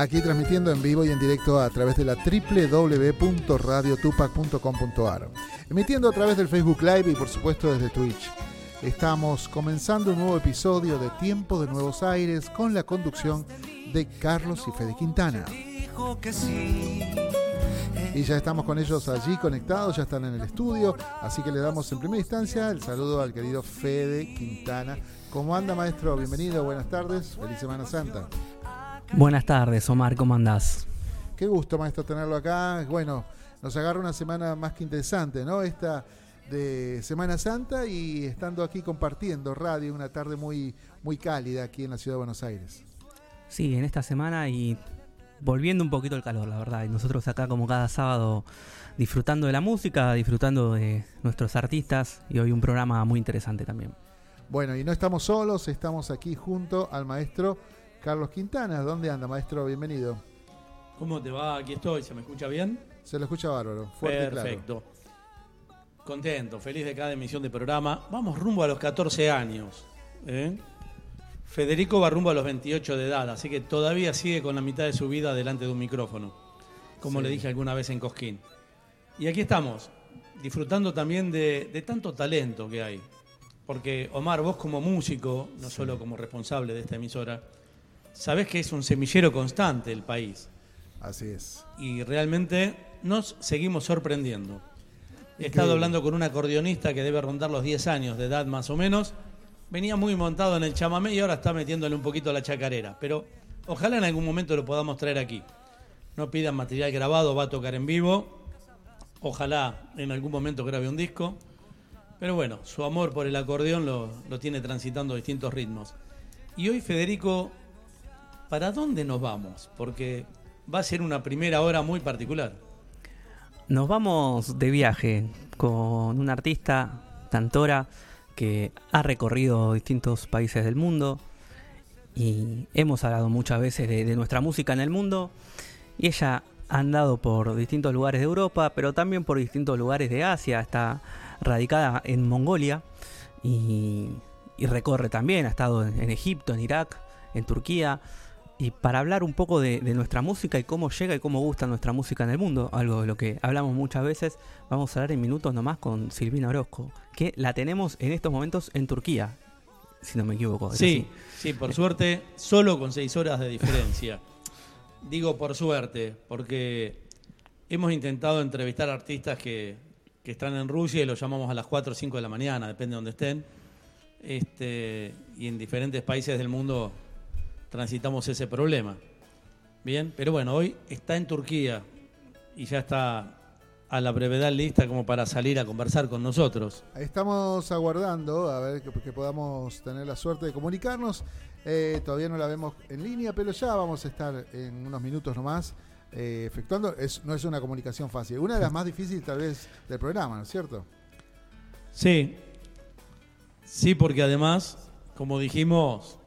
Aquí transmitiendo en vivo y en directo a través de la www.radiotupac.com.ar. Emitiendo a través del Facebook Live y por supuesto desde Twitch. Estamos comenzando un nuevo episodio de Tiempo de Nuevos Aires con la conducción de Carlos y Fede Quintana. Y ya estamos con ellos allí conectados, ya están en el estudio, así que le damos en primera instancia el saludo al querido Fede Quintana. ¿Cómo anda maestro? Bienvenido, buenas tardes, feliz Semana Santa. Buenas tardes, Omar, ¿cómo andás? Qué gusto maestro tenerlo acá. Bueno, nos agarra una semana más que interesante, ¿no? Esta de Semana Santa y estando aquí compartiendo radio, una tarde muy, muy cálida aquí en la ciudad de Buenos Aires. Sí, en esta semana y volviendo un poquito el calor, la verdad. Y nosotros acá como cada sábado disfrutando de la música, disfrutando de nuestros artistas y hoy un programa muy interesante también. Bueno, y no estamos solos, estamos aquí junto al maestro Carlos Quintana. ¿Dónde anda, maestro? Bienvenido. ¿Cómo te va? Aquí estoy, ¿se me escucha bien? Se lo escucha bárbaro, fuerte y claro. Perfecto. Contento, feliz de cada emisión de programa. Vamos rumbo a los 14 años. ¿eh? Federico va rumbo a los 28 de edad, así que todavía sigue con la mitad de su vida delante de un micrófono, como Sí. le dije alguna vez en Cosquín. Y aquí estamos, disfrutando también de, de tanto talento que hay. Porque Omar, vos como músico, no solo como responsable de esta emisora, sabés que es un semillero constante el país Así es. y realmente nos seguimos sorprendiendo. He estado hablando con un acordeonista que debe rondar los 10 años de edad más o menos. Venía muy montado en el chamamé y ahora está metiéndole un poquito a la chacarera. Pero ojalá en algún momento lo podamos traer aquí. No pidan material grabado, va a tocar en vivo. Ojalá en algún momento grabe un disco. Pero bueno, su amor por el acordeón lo, lo tiene transitando distintos ritmos. Y hoy, Federico, ¿para dónde nos vamos? Porque va a ser una primera hora muy particular. Nos vamos de viaje con una artista, cantora, que ha recorrido distintos países del mundo y hemos hablado muchas veces de, nuestra música en el mundo y ella ha andado por distintos lugares de Europa, pero también por distintos lugares de Asia, está radicada en Mongolia y, recorre también, ha estado en Egipto, en Irak, en Turquía, y para hablar un poco de, de nuestra música y cómo llega y cómo gusta nuestra música en el mundo, algo de lo que hablamos muchas veces, vamos a hablar en minutos nomás con Silvina Orozco, que la tenemos en estos momentos en Turquía, si no me equivoco. ¿es Sí, sí, por suerte, solo con seis horas de diferencia. Digo por suerte, porque hemos intentado entrevistar artistas que, que están en Rusia y los llamamos a las 4 o 5 de la mañana, depende de donde estén. Este, y en diferentes países del mundo transitamos ese problema. Bien, pero bueno, hoy está en Turquía y ya está a la brevedad lista como para salir a conversar con nosotros. Estamos aguardando a ver que, que podamos tener la suerte de comunicarnos. Eh, todavía no la vemos en línea, pero ya vamos a estar en unos minutos nomás eh, efectuando. Es, no es una comunicación fácil. Una de las más difíciles tal vez del programa, ¿no es cierto? Sí, sí, porque además, como dijimos,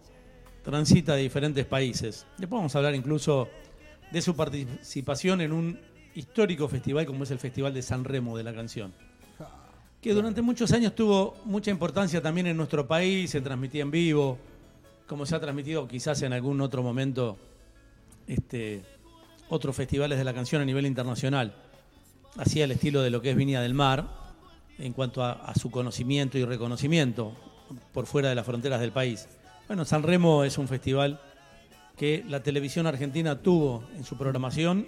transita de diferentes países. Después vamos a hablar incluso de su participación en un histórico festival como es el Festival de San Remo de la canción, que durante muchos años tuvo mucha importancia también en nuestro país, se transmitía en vivo, como se ha transmitido quizás en algún otro momento este, otros festivales de la canción a nivel internacional, así al estilo de lo que es Viña del Mar, en cuanto a, a su conocimiento y reconocimiento por fuera de las fronteras del país. Bueno, San Remo es un festival que la televisión argentina tuvo en su programación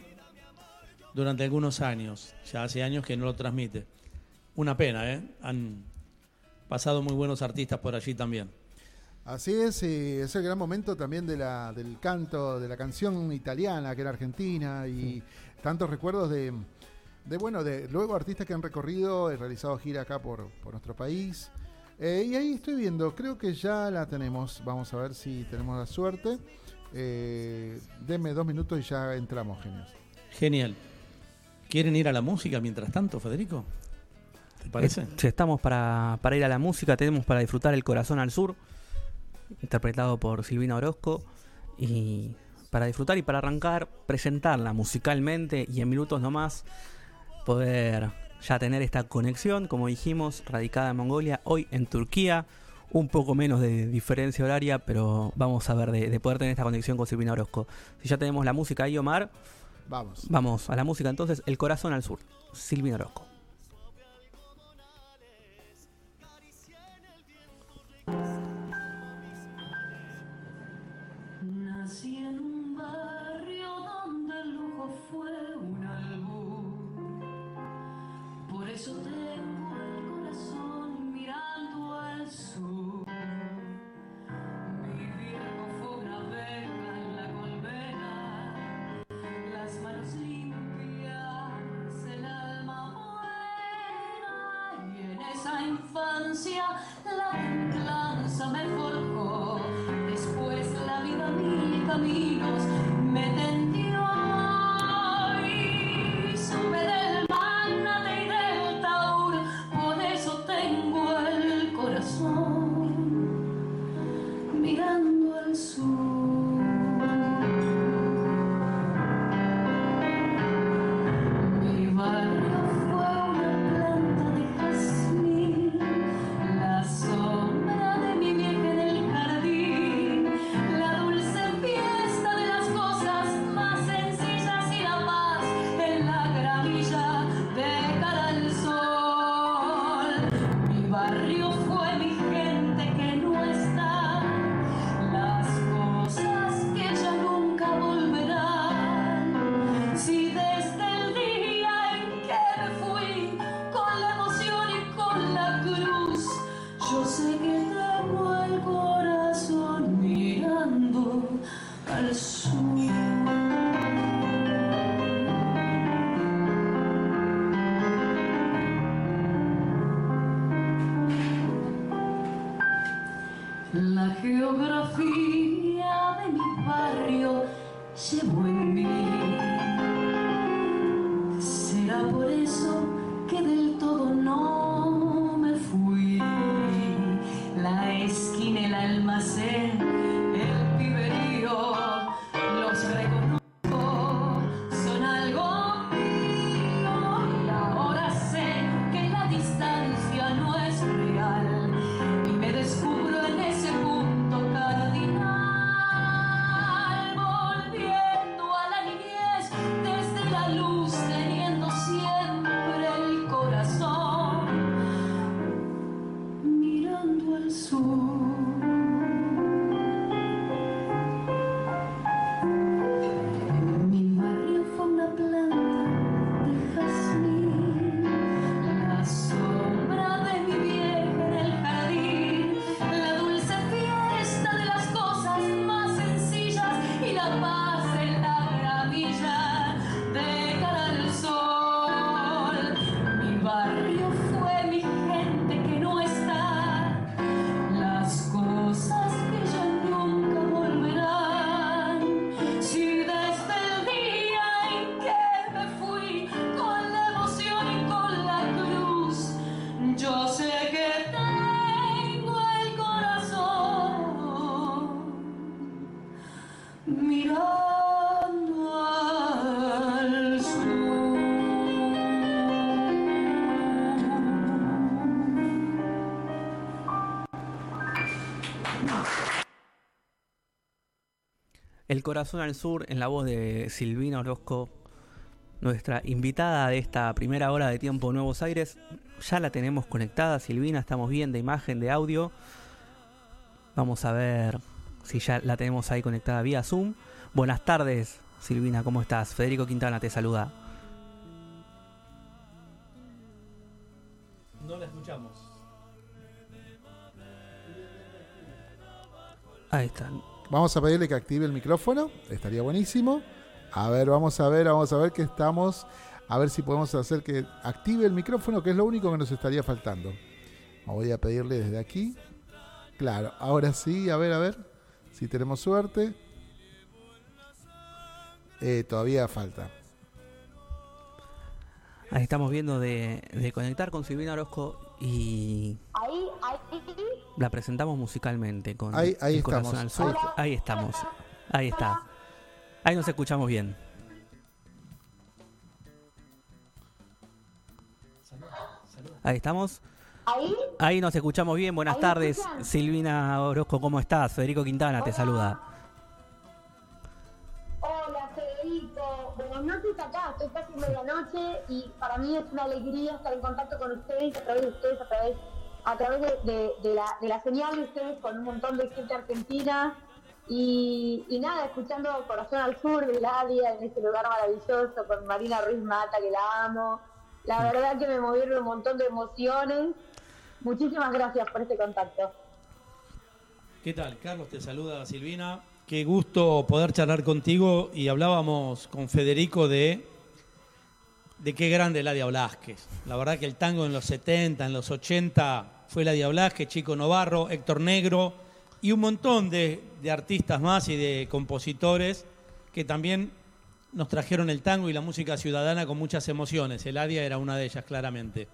durante algunos años, ya hace años que no lo transmite. Una pena, ¿eh? Han pasado muy buenos artistas por allí también. Así es, y es el gran momento también de la, del canto, de la canción italiana que era argentina y tantos recuerdos de, de, bueno, de luego artistas que han recorrido, he realizado gira acá por, por nuestro país. Eh, y ahí estoy viendo, creo que ya la tenemos, vamos a ver si tenemos la suerte. Eh, deme dos minutos y ya entramos, genios. Genial. ¿Quieren ir a la música mientras tanto, Federico? ¿Te parece? Eh, si estamos para, para ir a la música, tenemos para disfrutar el corazón al sur. interpretado por Silvina Orozco. Y para disfrutar y para arrancar, presentarla musicalmente y en minutos nomás poder ya tener esta conexión, como dijimos, radicada en Mongolia, hoy en Turquía. Un poco menos de diferencia horaria, pero vamos a ver de, de poder tener esta conexión con Silvina Orozco. Si ya tenemos la música ahí, Omar, Vamos. vamos a la música entonces. El corazón al sur, Silvina Orozco. 안녕하세요. El corazón al sur en la voz de Silvina Orozco, nuestra invitada de esta primera hora de Tiempo Nuevos Aires. Ya la tenemos conectada, Silvina, estamos bien de imagen, de audio. Vamos a ver si ya la tenemos ahí conectada vía Zoom. Buenas tardes, Silvina, ¿cómo estás? Federico Quintana te saluda. No la escuchamos. Ahí está. Vamos a pedirle que active el micrófono, estaría buenísimo. A ver, vamos a ver, vamos a ver que estamos, a ver si podemos hacer que active el micrófono, que es lo único que nos estaría faltando. Voy a pedirle desde aquí. Claro, ahora sí, a ver, a ver, si tenemos suerte. Eh, todavía falta. Ahí estamos viendo de, de conectar con Silvina Orozco y Ahí, ahí, la presentamos musicalmente con Ahí- ahí el corazón estamos, al ahí sur. Ahí estamos. Ahí está. Ahí nos escuchamos bien. Ahí estamos. Ahí, Ahí nos escuchamos bien. Buenas tardes. escuchan. Silvina Orozco, ¿cómo estás? Federico Quintana te Hola. saluda. Estoy casi medianoche y para mí es una alegría estar en contacto con ustedes, a través de ustedes, a través, a través de la, de la señal de ustedes con un montón de gente argentina y, y nada, escuchando Corazón al Sur de Ladia en este lugar maravilloso con Marina Ruiz Mata que la amo. La verdad que me movieron un montón de emociones. Muchísimas gracias por este contacto. ¿Qué tal? Carlos te saluda Silvina. Qué gusto poder charlar contigo y hablábamos con Federico de de qué grande Ladia Blasquez. La verdad que el tango en los 70, en los 80 fue Ladia Blasquez, Chico Novarro, Héctor Negro y un montón de, de artistas más y de compositores que también nos trajeron el tango y la música ciudadana con muchas emociones. El Ladia era una de ellas, claramente.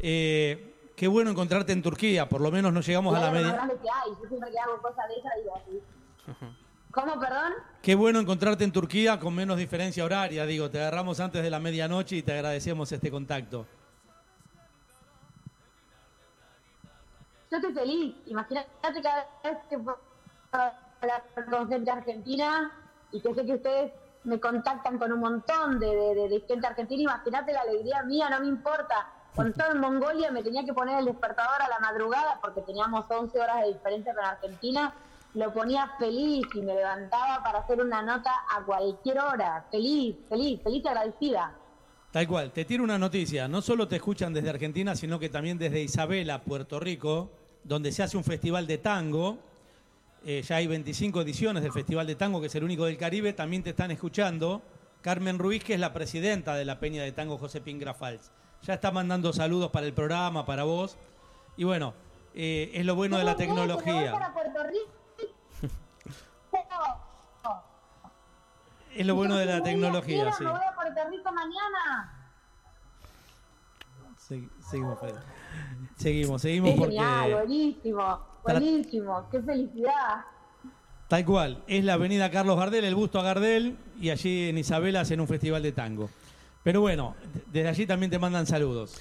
Eh, qué bueno encontrarte en Turquía, por lo menos no llegamos a la Claro, lo más media. grande que hay. Yo siempre que hago cosas de esas digo así. ¿Cómo, perdón? Qué bueno encontrarte en Turquía con menos diferencia horaria. Digo, te agarramos antes de la medianoche y te agradecemos este contacto. Yo estoy feliz. Imagínate cada vez que puedo hablar con gente argentina y que sé que ustedes me contactan con un montón de, de- de- gente argentina. Imagínate la alegría mía, no me importa. Cuando estaba en Mongolia me tenía que poner el despertador a la madrugada porque teníamos 11 horas de diferencia con Argentina. Lo ponía feliz y me levantaba para hacer una nota a cualquier hora. Feliz, feliz, feliz y agradecida. Tal cual, te tiro una noticia. No solo te escuchan desde Argentina, sino que también desde Isabela, Puerto Rico, donde se hace un festival de tango. Eh, ya hay 25 ediciones del Festival de Tango, que es el único del Caribe. También te están escuchando. Carmen Ruiz, que es la presidenta de la Peña de Tango José Grafals. Ya está mandando saludos para el programa, para vos. Y bueno, eh, es lo bueno de la ¿Cómo crees que me voy tecnología. para Puerto Rico? Es lo bueno de la tecnología, sí. Me voy a Puerto Rico mañana. Segui- Seguimos, Fede. Seguimos, seguimos Qué genial, porque buenísimo, buenísimo, qué felicidad. tal cual, es la avenida Carlos Gardel, el busto a Gardel, y allí en Isabela hacen un festival de tango. Pero bueno, desde allí también te mandan saludos.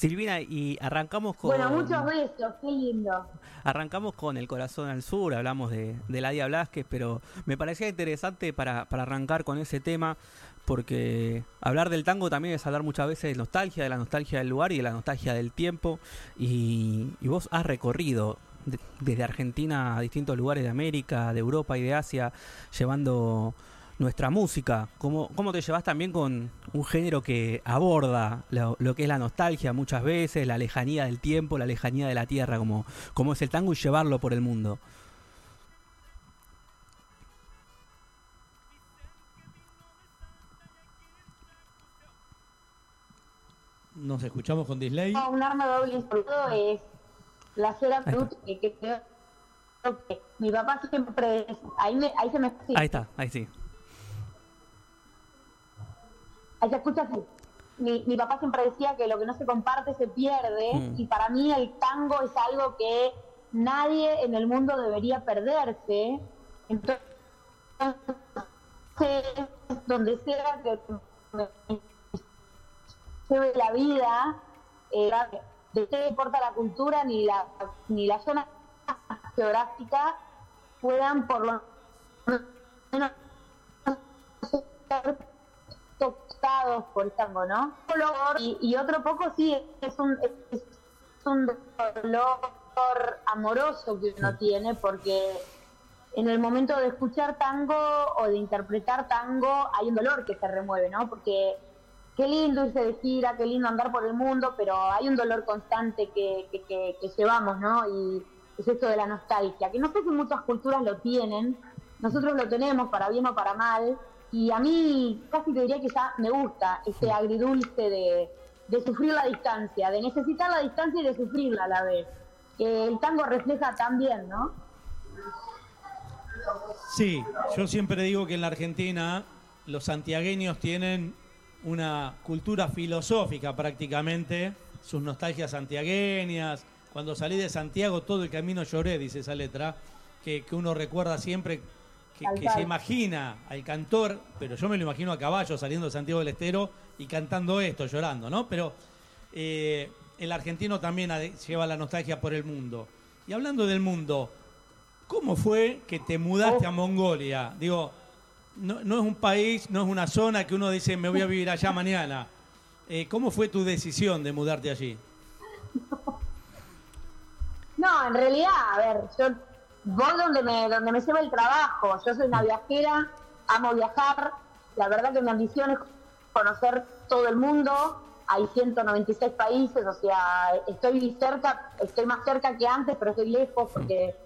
Silvina, y arrancamos con. Bueno, muchos besos, qué lindo. Arrancamos con el corazón al sur, hablamos de, de Ladia Blasquez, pero me parecía interesante para, para arrancar con ese tema, porque hablar del tango también es hablar muchas veces de nostalgia, de la nostalgia del lugar y de la nostalgia del tiempo, y, y vos has recorrido de- desde Argentina a distintos lugares de América, de Europa y de Asia, llevando nuestra música. ¿Cómo, cómo te llevas también con un género que aborda lo, lo que es la nostalgia muchas veces, la lejanía del tiempo, la lejanía de la tierra, como, como es el tango, y llevarlo por el mundo? Nos escuchamos con Disley. No, un arma doble instrumento es la cera Ahí cruz que, que creo que mi papá siempre ahí me ahí se me sí, Ahí está, ahí sí. Así. Mi, mi papá siempre decía que lo que no se comparte se pierde Mm. y para mí el tango es algo que nadie en el mundo debería perderse. Entonces, donde sea que lleve la vida, eh, de qué importa la cultura ni la ni la zona geográfica puedan por lo menos ser tocados por el tango, ¿no? Y, y otro poco sí es un es un dolor amoroso que uno tiene porque en el momento de escuchar tango o de interpretar tango hay un dolor que se remueve, ¿no? Porque qué lindo irse de gira, qué lindo andar por el mundo, pero hay un dolor constante que, que, que- que llevamos, ¿no? Y es esto de la nostalgia, que no sé si muchas culturas lo tienen, nosotros lo tenemos para bien o para mal, y a mí casi te diría que ya me gusta este agridulce de, de sufrir la distancia, de necesitar la distancia y de sufrirla a la vez, que el tango refleja también, ¿no? Sí, yo siempre digo que en la Argentina los santiagueños tienen una cultura filosófica prácticamente, sus nostalgias santiagueñas, Cuando salí de Santiago, todo el camino lloré, dice esa letra, que, que uno recuerda siempre, que, se imagina al cantor, pero yo me lo imagino a caballo saliendo de Santiago del Estero y cantando esto, llorando, ¿no? Pero eh, el argentino también lleva la nostalgia por el mundo. Y hablando del mundo, ¿cómo fue que te mudaste a Mongolia? Digo, no, no es un país, no es una zona que uno dice me voy a vivir allá mañana. Eh, ¿Cómo fue tu decisión de mudarte allí? No, en realidad, a ver, yo voy donde me, donde me lleva el trabajo. Yo soy una viajera, amo viajar. La verdad que mi ambición es conocer todo el mundo. Hay 196 países, o sea, estoy cerca, estoy más cerca que antes, pero estoy lejos porque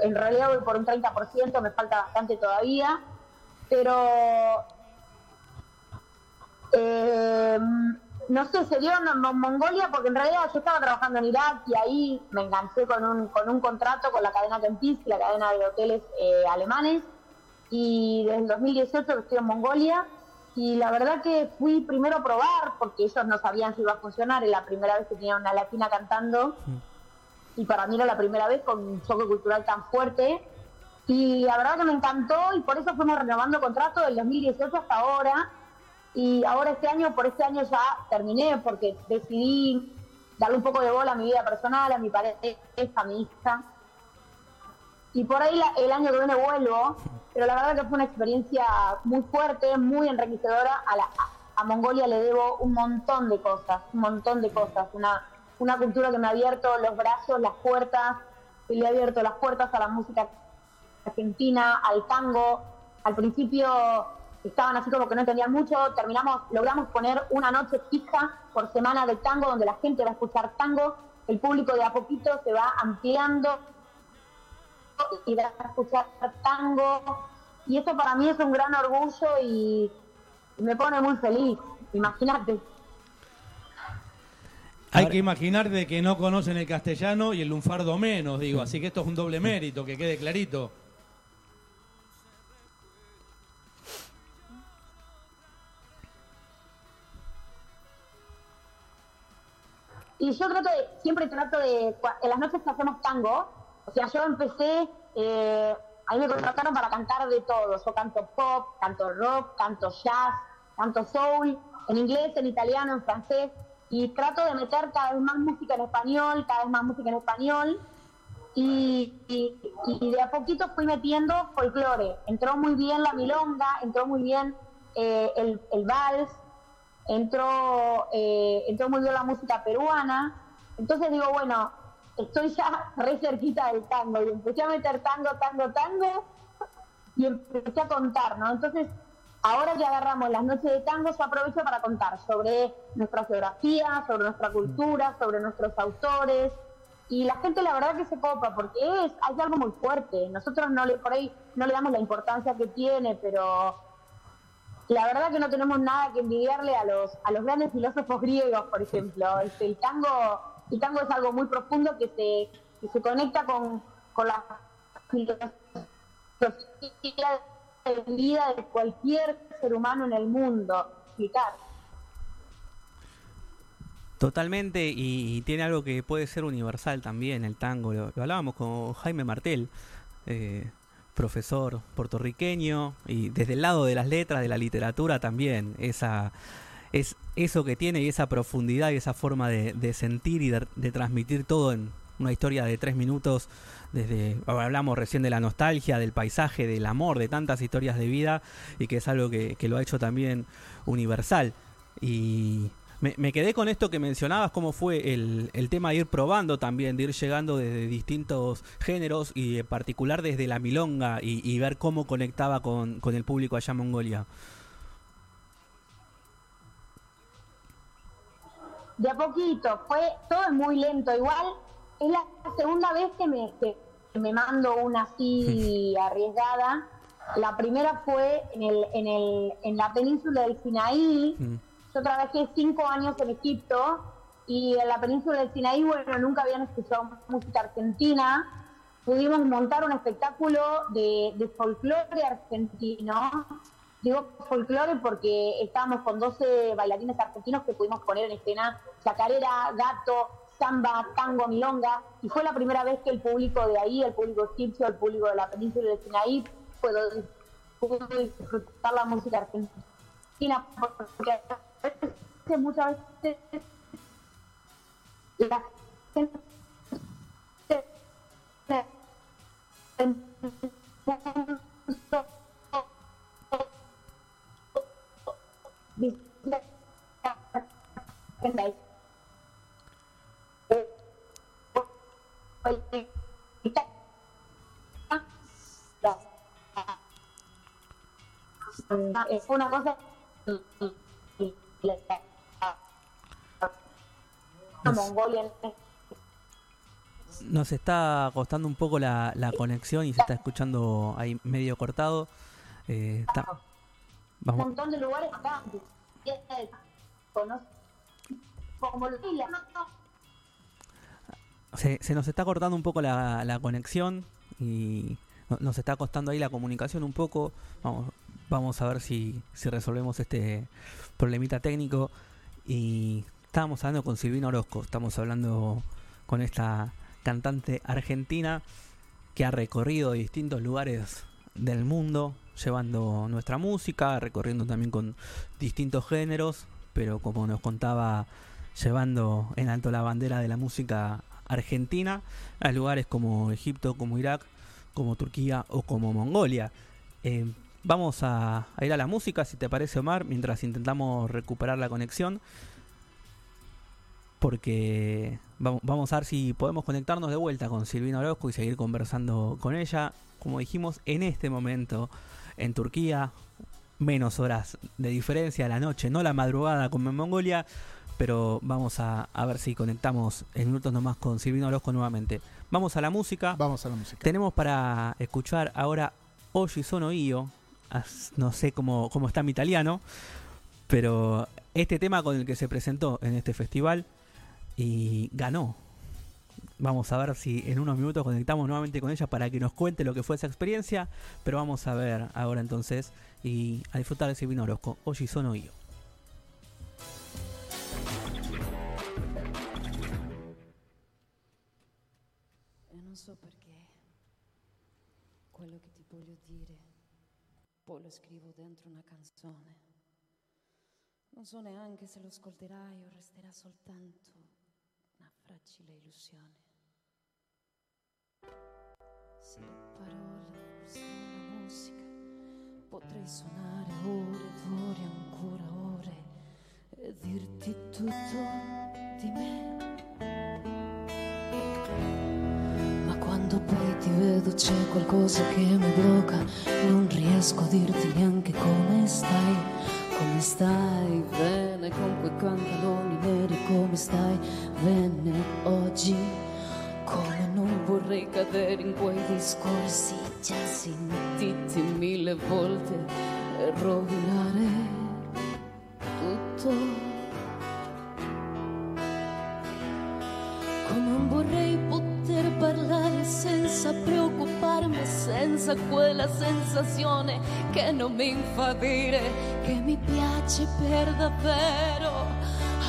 en realidad voy por un 30%, me falta bastante todavía. Pero eh, no sé, se dio en Mon- Mongolia porque en realidad yo estaba trabajando en Irak y ahí me enganché con un, con un contrato con la cadena Kempinski, la cadena de hoteles eh, alemanes. Y desde el 2018 que estoy en Mongolia. Y la verdad que fui primero a probar porque ellos no sabían si iba a funcionar. Era la primera vez que tenía una latina cantando. Y para mí era la primera vez con un choque cultural tan fuerte. Y la verdad que me encantó y por eso fuimos renovando contrato del 2018 hasta ahora. Y ahora este año, por este año ya terminé porque decidí darle un poco de bola a mi vida personal, a mi pareja, a mi hija. Y por ahí el año que viene vuelvo, pero la verdad que fue una experiencia muy fuerte, muy enriquecedora. A- a Mongolia le debo un montón de cosas, un montón de cosas. Una, una cultura que me ha abierto los brazos, las puertas, que le ha abierto las puertas a la música argentina, al tango. Al principio estaban así como que no entendían mucho, terminamos, logramos poner una noche fija por semana de tango donde la gente va a escuchar tango, el público de a poquito se va ampliando y va a escuchar tango y eso para mí es un gran orgullo y me pone muy feliz, imagínate. Hay que imaginar de que no conocen el castellano y el lunfardo menos, digo. Así que esto es un doble mérito, que quede clarito. Y yo trato de, siempre trato de, en las noches hacemos tango, o sea, yo empecé, eh, a mí me contrataron para cantar de todo. Yo canto pop, canto rock, canto jazz, canto soul, en inglés, en italiano, en francés, y trato de meter cada vez más música en español, cada vez más música en español, y, de a poquito fui metiendo folclore. Entró muy bien la milonga, entró muy bien eh, el vals, entró, eh, entró muy bien la música peruana. Entonces digo, bueno, estoy ya re cerquita del tango y empecé a meter tango, tango, tango y empecé a contar, ¿no? Entonces, ahora que agarramos las noches de tango, yo aprovecho para contar sobre nuestra geografía, sobre nuestra cultura, sobre nuestros autores. Y la gente la verdad que se copa porque es, hay algo muy fuerte. Nosotros no le, por ahí no le damos la importancia que tiene, pero la verdad que no tenemos nada que envidiarle a los a los grandes filósofos griegos, por ejemplo. Este, el tango el tango es algo muy profundo que se que se conecta con, con la filosofía de vida de cualquier ser humano en el mundo. Explicar. Totalmente, y, y tiene algo que puede ser universal también, el tango. Lo, lo hablábamos con Jaime Martel, eh, profesor puertorriqueño, y desde el lado de las letras, de la literatura también, esa, es eso que tiene y esa profundidad y esa forma de, de sentir y de, transmitir todo en una historia de tres minutos. Desde hablamos recién de la nostalgia, del paisaje, del amor, de tantas historias de vida, y que es algo que, que lo ha hecho también universal. Y me, me quedé con esto que mencionabas, cómo fue el, el tema de ir probando también, de ir llegando desde distintos géneros y en particular desde la milonga y, y ver cómo conectaba con, con el público allá en Mongolia. de a poquito, fue todo es muy lento. Igual es la segunda vez que me, que me mando una así arriesgada. La primera fue en, el, en, el, en la península del Sinaí. Mm. Yo trabajé cinco años en Egipto y en la península del Sinaí, bueno, nunca habían escuchado música argentina. Pudimos montar un espectáculo de, folclore argentino. Digo folclore porque estábamos con 12 bailarines argentinos que pudimos poner en escena chacarera, gato, samba, tango, milonga, y fue la primera vez que el público de ahí, el público egipcio, el público de la península del Sinaí, pudo, disfrutar la música argentina, veces, muchas veces es una cosa Mongolia Nos está costando un poco la, la conexión y se está escuchando ahí medio cortado. Eh, está- un montón de lugares acá como lo se, se nos está cortando un poco la, la conexión y no- nos está costando ahí la comunicación un poco. Vamos, vamos a ver si, si resolvemos este problemita técnico. Y estábamos hablando con Silvina Orozco, estamos hablando con esta cantante argentina que ha recorrido distintos lugares del mundo llevando nuestra música, recorriendo también con distintos géneros, pero como nos contaba, llevando en alto la bandera de la música argentina a lugares como Egipto, como Irak, como Turquía o como Mongolia. Eh, vamos a, a ir a la música, si te parece Omar, mientras intentamos recuperar la conexión. Porque vamos, a ver si podemos conectarnos de vuelta con Silvina Orozco y seguir conversando con ella. Como dijimos, en este momento en Turquía, menos horas de diferencia a la noche, no la madrugada como en Mongolia, pero vamos a, a ver si conectamos en minutos nomás con Silvina Orozco nuevamente. Vamos a la música. Vamos a la música. Tenemos para escuchar ahora Oji Sono Io. No sé cómo, cómo está mi italiano, pero este tema con el que se presentó en este festival y ganó. Vamos a ver si en unos minutos conectamos nuevamente con ella para que nos cuente lo que fue esa experiencia. Pero vamos a ver ahora entonces y a disfrutar de Silvino Orozco. Oji Sono Io. E non so poi lo scrivo dentro una canzone. Non so neanche se lo ascolterai o resterà soltanto una fragile illusione. Se le parole fossero una musica, potrei suonare ore ed ore, ancora ore, e dirti tutto di me. Quando poi ti vedo c'è qualcosa che mi blocca, non riesco a dirti neanche come stai, come stai, bene con quei pantaloni neri, come stai, bene oggi, come non vorrei cadere in quei discorsi già sentiti mille volte e rovinare tutto. Senza quella sensazione che non mi fa dire che mi piace per davvero,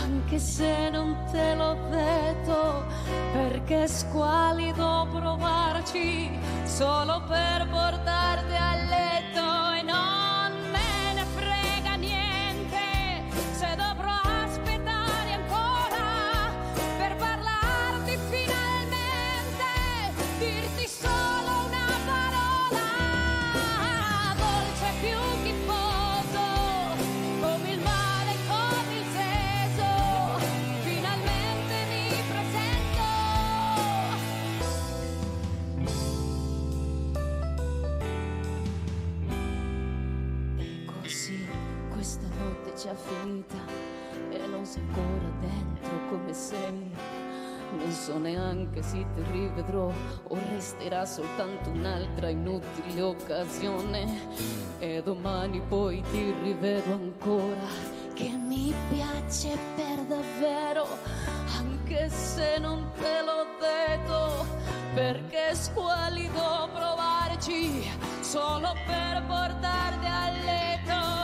anche se non te l'ho detto, perché è squalido provarci solo per portarti a letto so neanche se ti rivedrò. O resterà soltanto un'altra inutile occasione. E domani poi ti rivedo ancora. Che mi piace per davvero, anche se non te l'ho detto, perché è squalido provarci solo per portarti a letto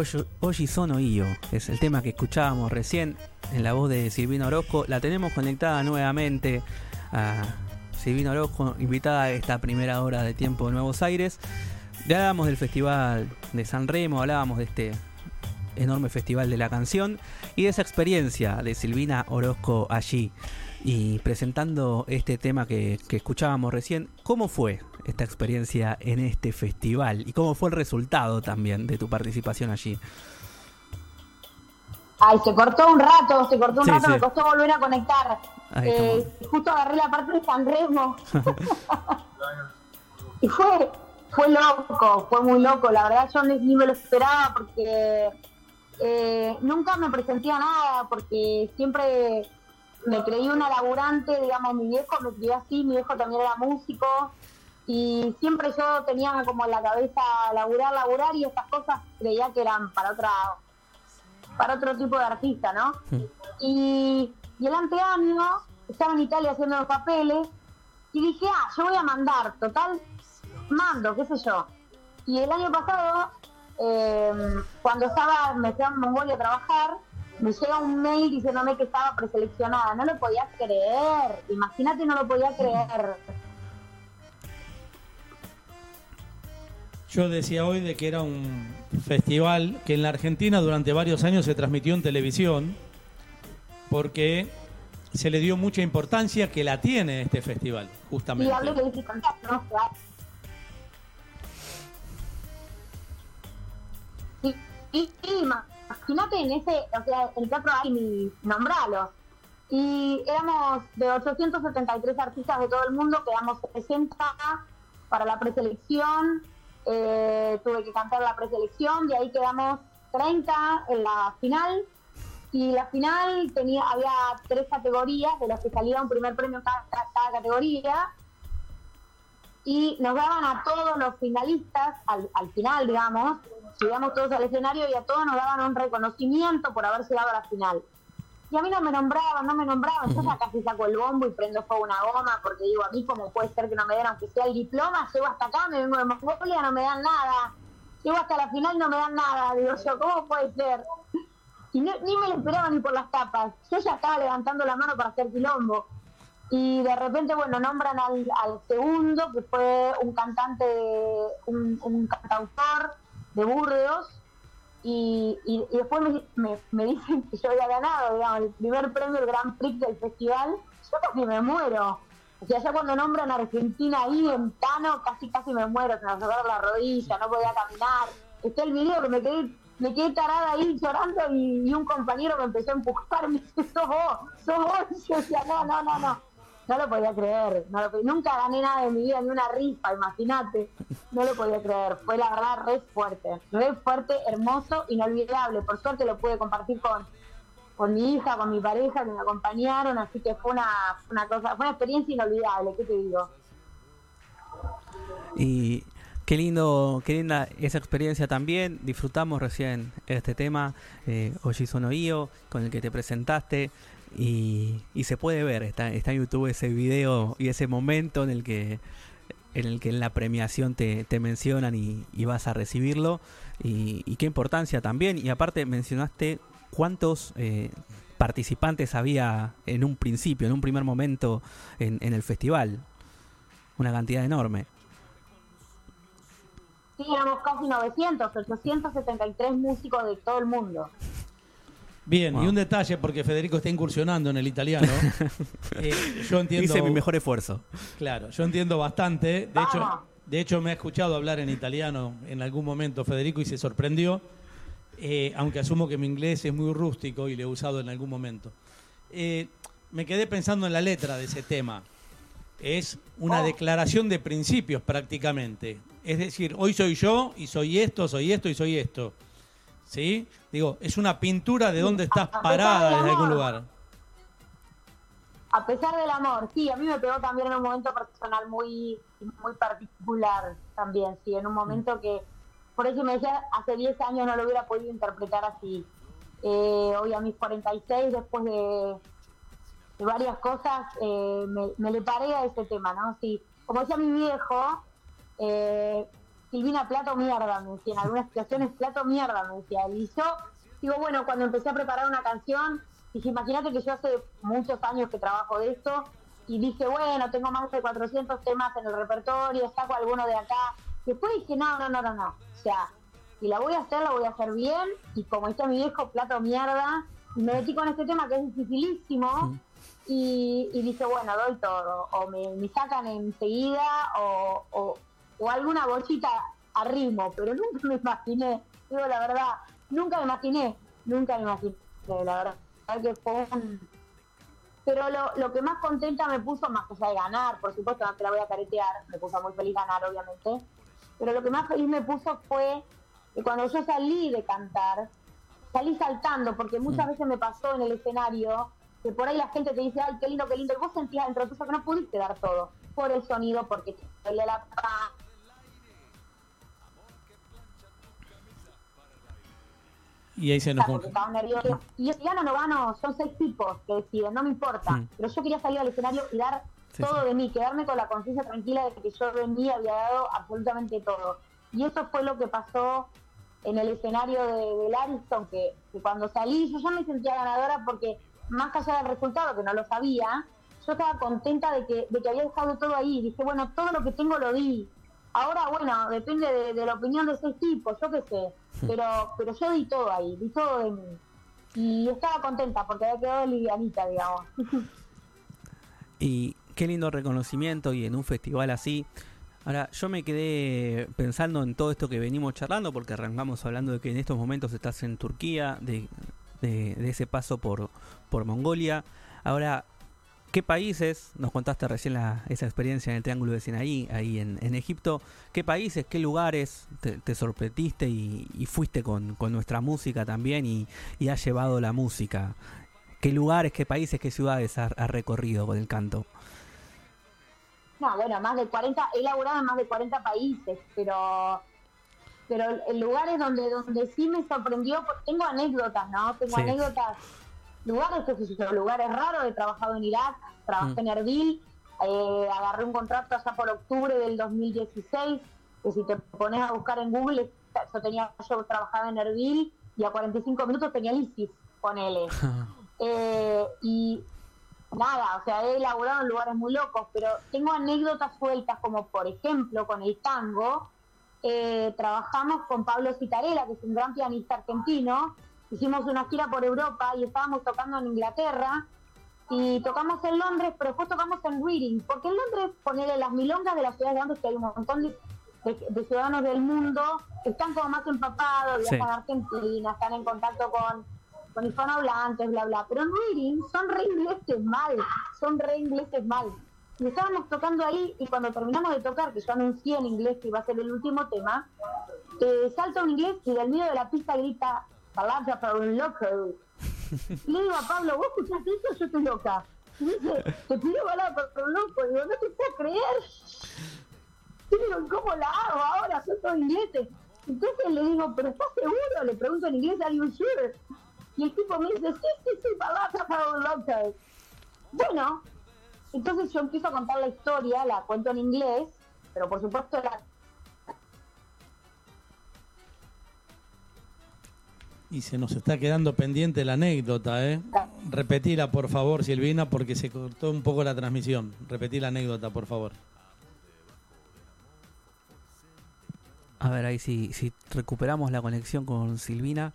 Oyo- Oyi Sono Io es el tema que escuchábamos recién en la voz de Silvina Orozco. La tenemos conectada nuevamente a Silvina Orozco, invitada a esta primera hora de Tiempo de Nuevos Aires. Ya hablábamos del Festival de San Remo, hablábamos de este enorme festival de la canción y de esa experiencia de Silvina Orozco allí y presentando este tema que, que escuchábamos recién. ¿Cómo fue esta experiencia en este festival y cómo fue el resultado también de tu participación allí? Ay, se cortó un rato, se cortó un Sí, rato, sí. me costó volver a conectar. Eh, justo agarré la parte de San Remo. y fue, fue loco, fue muy loco. La verdad yo ni, ni me lo esperaba porque eh, nunca me presenté a nada, porque siempre me creí una laburante, digamos, mi viejo me crió así, mi viejo también era músico. Y siempre yo tenía como en la cabeza laburar, laburar y estas cosas creía que eran para otra para otro tipo de artista, ¿no? Y, y el anteaño estaba en Italia haciendo los papeles y dije, ah, yo voy a mandar, total, mando, qué sé yo. Y el año pasado, eh, cuando estaba, me fui a Mongolia a trabajar, me llega un mail diciéndome que estaba preseleccionada. No lo podía creer, imagínate, no lo podía creer. Yo decía hoy de que era un festival que en la Argentina durante varios años se transmitió en televisión porque se le dio mucha importancia que la tiene este festival, Y justamente. hablé que dije, ¿no? Y, y, y imagínate en ese, o sea, el teatro hay mi nombralos. Y éramos de 873 artistas de todo el mundo, quedamos 60 para la preselección, eh, tuve que cantar la preselección, de ahí quedamos 30 en la final. Y la final tenía había tres categorías, de las que salía un primer premio cada, cada categoría y nos daban a todos los finalistas, al, al final, digamos, subíamos todos al escenario y a todos nos daban un reconocimiento por haber llegado a la final. Y a mí no me nombraban, no me nombraban, yo ya casi saco el bombo y prendo fuego una goma, porque digo, a mí cómo puede ser que no me den, aunque sea el diploma, llego hasta acá, me vengo de Mongolia, no me dan nada. Llego hasta la final, no me dan nada. Digo yo, ¿cómo puede ser? Y no- ni me lo esperaba ni por las tapas. Yo ya estaba levantando la mano para hacer quilombo. Y de repente, bueno, nombran al, al segundo, que fue un cantante, un, un cantautor de Burdeos. Y, y, después me, me, dicen que yo había ganado, digamos, el primer premio, el Grand Prix del festival. Yo casi me muero. O sea, ya cuando nombran a Argentina ahí en Tano, casi casi me muero, se me agarró la rodilla, no podía caminar. Está el video que me quedé, me quedé tarada ahí llorando y, y un compañero me empezó a empujar, me dice, sos vos, sos vos. Y yo decía, no, no, no, no. No lo podía creer, nunca gané nada de mi vida, ni una rifa, imagínate. No lo podía creer, fue la verdad re fuerte, re fuerte, hermoso, inolvidable. Por suerte lo pude compartir con, con mi hija, con mi pareja, que me acompañaron, así que fue una, una cosa, fue una experiencia inolvidable, ¿qué te digo? Y qué lindo, qué linda esa experiencia también. Disfrutamos recién este tema, eh, Oji Sono Io, con el que te presentaste. Y, y se puede ver, está, está en YouTube ese video y ese momento en el que en el que en la premiación te, te mencionan y, y vas a recibirlo. Y, y qué importancia también. Y aparte mencionaste cuántos eh, participantes había en un principio, en un primer momento en, en el festival. Una cantidad enorme. Sí, éramos casi 900, 873 músicos de todo el mundo. Bien, Wow. y un detalle, porque Federico está incursionando en el italiano. Eh, yo entiendo. Hice mi mejor esfuerzo. Claro, yo entiendo bastante. De hecho, de hecho, me ha escuchado hablar en italiano en algún momento Federico y se sorprendió. eh, aunque asumo que mi inglés es muy rústico y lo he usado en algún momento. Eh, me quedé pensando en la letra de ese tema. Es una Oh. declaración de principios prácticamente. Es decir, hoy soy yo y soy esto, soy esto y soy esto. ¿Sí? Digo, es una pintura de dónde estás A parada desde algún lugar. A pesar del amor, sí, a mí me pegó también en un momento personal muy, muy particular también, sí, en un momento que, por eso me decía, hace 10 años no lo hubiera podido interpretar así. Eh, hoy a mis 46, después de, de varias cosas, eh, me, me le paré a ese tema, ¿no? Sí, como decía mi viejo, eh, Silvina, plato mierda, me decía, en algunas situaciones, plato mierda, me decía él. Y yo, digo, bueno, cuando empecé a preparar una canción, dije, imagínate que yo hace muchos años que trabajo de esto, y dije, bueno, tengo más de 400 temas en el repertorio, saco alguno de acá. Después dije, no, no, no, no, no. O sea, si la voy a hacer, la voy a hacer bien, y como decía mi viejo, plato mierda, y me metí con este tema que es dificilísimo, y, y dije, bueno, doy todo. O me, me sacan enseguida o, o, o alguna bolsita a ritmo, pero nunca me imaginé, digo la verdad, nunca me imaginé, nunca me imaginé, la verdad, que fue un... Pero lo, lo que más contenta me puso, más allá de ganar, por supuesto, no te la voy a caretear, me puso muy feliz ganar, obviamente, pero lo que más feliz me puso fue que cuando yo salí de cantar, salí saltando, porque muchas veces me pasó en el escenario que por ahí la gente te dice, ay, qué lindo, qué lindo, y vos sentías dentro tuyo que no pudiste dar todo, por el sonido, porque te duele la paz, Y ahí se nos porque estaban nerviosos. Y Eliana Novano son seis tipos que deciden, no me importa, Mm. pero yo quería salir al escenario y dar Sí, todo sí. de mí, quedarme con la conciencia tranquila de que yo de mí había dado absolutamente todo. Y eso fue lo que pasó en el escenario de, del Ariston, que, que cuando salí yo ya me sentía ganadora porque más allá del resultado, que no lo sabía, yo estaba contenta de que, de que había dejado todo ahí. Dije, bueno, todo lo que tengo lo di. Ahora, bueno, depende de, de la opinión de seis tipos, yo qué sé. Pero, pero yo di todo ahí, di todo de mí. Y estaba contenta porque había quedado livianita, digamos. Y qué lindo reconocimiento y en un festival así. Ahora, yo me quedé pensando en todo esto que venimos charlando, porque arrancamos hablando de que en estos momentos estás en Turquía, de, de- de ese paso por, por Mongolia. Ahora, ¿qué países, nos contaste recién la- esa experiencia en el Triángulo de Sinaí, ahí en, en Egipto, qué países, qué lugares te, te sorprendiste y, y fuiste con, con nuestra música también y, y has llevado la música? ¿Qué lugares, qué países, qué ciudades has has recorrido con el canto? No, bueno, más de 40, he elaborado en más de 40 países, pero pero en lugares donde donde sí me sorprendió, tengo anécdotas, ¿no? Tengo Sí. anécdotas, lugares, qué sé yo, lugares raros, he trabajado en Irak, trabajé Mm. en Erbil, eh, agarré un contrato allá por octubre del 2016, que si te pones a buscar en Google, yo tenía, yo trabajaba en Erbil y a 45 minutos tenía el ISIS, ponele. Eh, y nada, o sea, he elaborado en lugares muy locos, pero tengo anécdotas sueltas, como por ejemplo con el tango. eh, trabajamos con Pablo Citarella, que es un gran pianista argentino. Hicimos una gira por Europa y estábamos tocando en Inglaterra. Y tocamos en Londres, pero después tocamos en Reading, porque en Londres, ponerle las milongas de las ciudades grandes, que hay un montón de, de- de ciudadanos del mundo, están como más empapados, Sí. viajan a Argentina, están en contacto con, con hispanohablantes, bla, bla. Pero en Reading son re ingleses mal, son re ingleses mal. Y estábamos tocando ahí y cuando terminamos de tocar, que yo anuncié en inglés que iba a ser el último tema, eh, salta un inglés y del medio de la pista grita, palabra para un loco. Le digo a Pablo, ¿vos escuchaste eso? Yo estoy loca. Y dice, te pido palabra para un loco. Y digo, no te puedo creer. Y digo, ¿cómo la hago ahora? Son todos ingleses. Entonces le digo, ¿pero estás seguro? Le pregunto en inglés, ¿are you sure? Y el tipo me dice, sí, sí, sí, palabra para un loco. Bueno, entonces yo empiezo a contar la historia, la cuento en inglés, pero por supuesto la Y se nos está quedando pendiente la anécdota, ¿eh? Repetila, por favor, Silvina, porque se cortó un poco la transmisión. Repetí la anécdota, por favor. A ver, ahí si, si recuperamos la conexión con Silvina.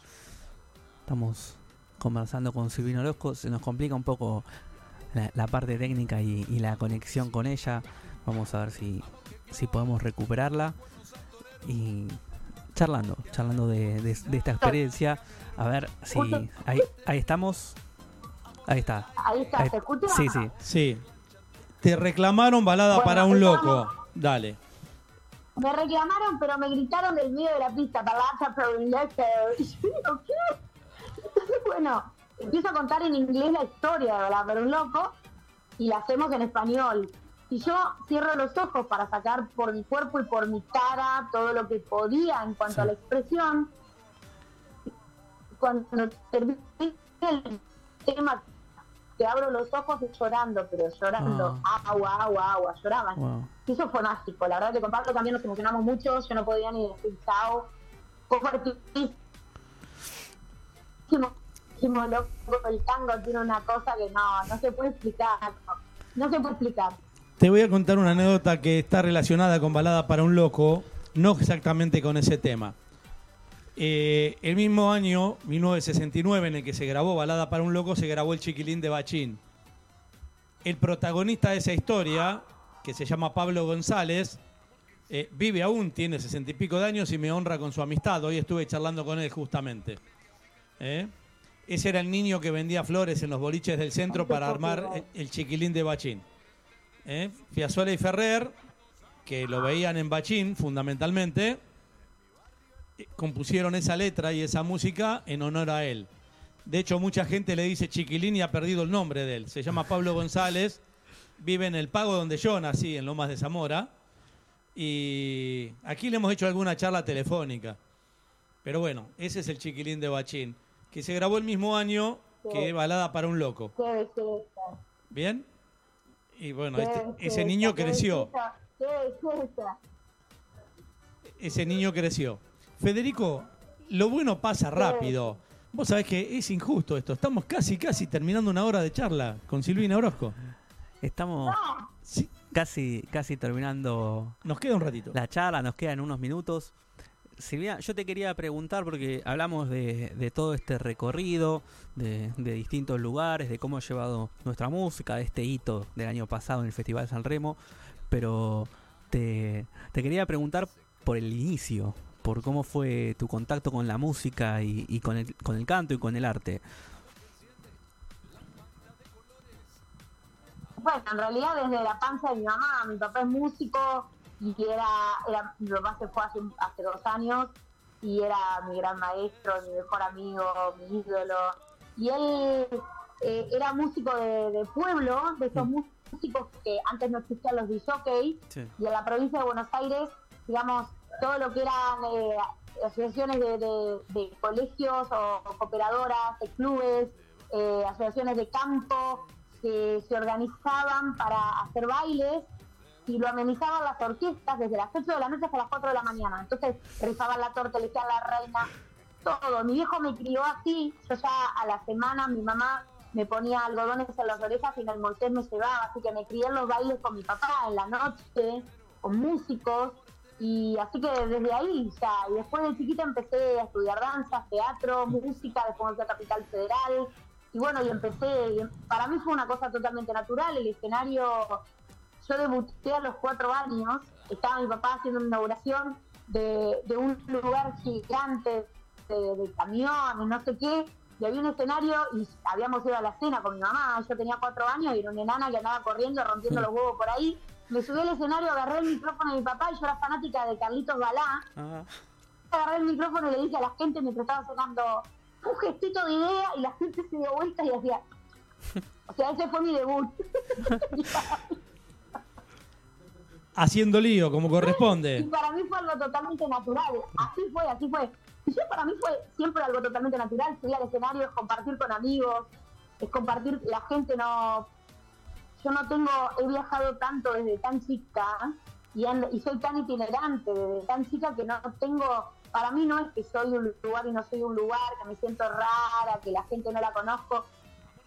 Estamos conversando con Silvina Orozco. Se nos complica un poco la, la parte técnica y, y la conexión con ella. Vamos a ver si, si podemos recuperarla. Y charlando, charlando de, de- de esta experiencia. A ver si. Ahí, ahí estamos. Ahí está. Ahí está, Ahí- ¿se escucha? Sí, sí. Sí. Te reclamaron balada Bueno, para un estamos- loco. Dale. Me reclamaron, pero me gritaron del medio de la pista, palata, pero Y yo digo, ¿qué? Entonces, bueno, empiezo a contar en inglés la historia de Balada para un loco y la hacemos en español. Y yo cierro los ojos para sacar por mi cuerpo y por mi cara todo lo que podía en cuanto Sí. a la expresión. Cuando terminé el tema, te abro los ojos y llorando, pero llorando, agua, agua, agua, lloraban. Wow. Y eso fue mágico. La verdad que con Pablo también nos emocionamos mucho. Yo no podía ni decir chao. Dijimos, loco, el tango tiene una cosa que no, no se puede explicar. No, se puede explicar. Te voy a contar una anécdota que está relacionada con Balada para un Loco, no exactamente con ese tema. Eh, el mismo año, 1969, en el que se grabó Balada para un Loco, se grabó El Chiquilín de Bachín. El protagonista de esa historia, que se llama Pablo González, eh, vive aún, tiene sesenta y pico de años y me honra con su amistad. Hoy estuve charlando con él justamente. ¿Eh? Ese era el niño que vendía flores en los boliches del centro para armar el, el Chiquilín de Bachín. ¿Eh? Y Ferrer, que lo veían en Bachín fundamentalmente, compusieron esa letra y esa música en honor a él. De hecho, mucha gente le dice Chiquilín y ha perdido el nombre de él. Se llama Pablo González, vive en el pago donde yo nací, en Lomas de Zamora. Y aquí le hemos hecho alguna charla telefónica. Pero bueno, ese es el Chiquilín de Bachín, que se grabó el mismo año que Balada para un Loco. ¿Bien? Y bueno, este- ese niño creció. ese niño creció. Federico, lo bueno pasa rápido. Vos sabés que es injusto esto. Estamos casi, casi terminando una hora de charla con Silvina Orozco. Estamos Sí, casi, casi terminando nos queda un ratito. la charla, nos quedan unos minutos. Silvia, yo te quería preguntar, porque hablamos de, de todo este recorrido, de, de distintos lugares, de cómo ha llevado nuestra música, de este hito del año pasado en el Festival San Remo, pero te, te quería preguntar por el inicio, por cómo fue tu contacto con la música y, y con, el, con el canto y con el arte. Bueno, en realidad desde la panza de mi mamá, mi papá es músico y era, era mi papá se fue hace, hace dos años y era mi gran maestro, mi mejor amigo, mi ídolo. Y él eh, era músico de, de pueblo, de esos músicos que antes no existían los DJs, Sí. y en la provincia de Buenos Aires, digamos, todo lo que eran eh, asociaciones de, de- de colegios o cooperadoras, de clubes, eh, asociaciones de campo, que se organizaban para hacer bailes y lo amenizaban las orquestas desde las 8 de la noche hasta las 4 de la mañana. Entonces rifaban la torta, le decían la reina, todo. Mi viejo me crió así, yo ya a la semana mi mamá me ponía algodones en las orejas y en el Moisés me llevaba, así que me crié en los bailes con mi papá en la noche, con músicos, y así que desde ahí ya, y después de chiquita empecé a estudiar danza, teatro, música, después fui a Capital Federal, y bueno, y empecé, para mí fue una cosa totalmente natural, el escenario, yo debuté a los cuatro años, estaba mi papá haciendo una inauguración de, de un lugar gigante de, de camiones, no sé qué, y había un escenario y habíamos ido a la cena con mi mamá, yo tenía cuatro años y era una enana que andaba corriendo, rompiendo los huevos por ahí, me subí al escenario, agarré el micrófono de mi papá y yo era fanática de Carlitos Balá, agarré el micrófono y le dije a la gente mientras estaba sonando un gestito de idea y la gente se dio vuelta y hacía... O sea, ese fue mi debut. Haciendo lío, como Y corresponde. para mí fue algo totalmente natural. Así fue, así fue. Y yo para mí fue siempre algo totalmente natural. Subir al escenario es compartir con amigos, es compartir, la gente no... Yo no tengo, he viajado tanto desde tan chica y, ando- y soy tan itinerante desde tan chica que no tengo, para mí no es que soy un lugar y no soy un lugar, que me siento rara, que la gente no la conozco.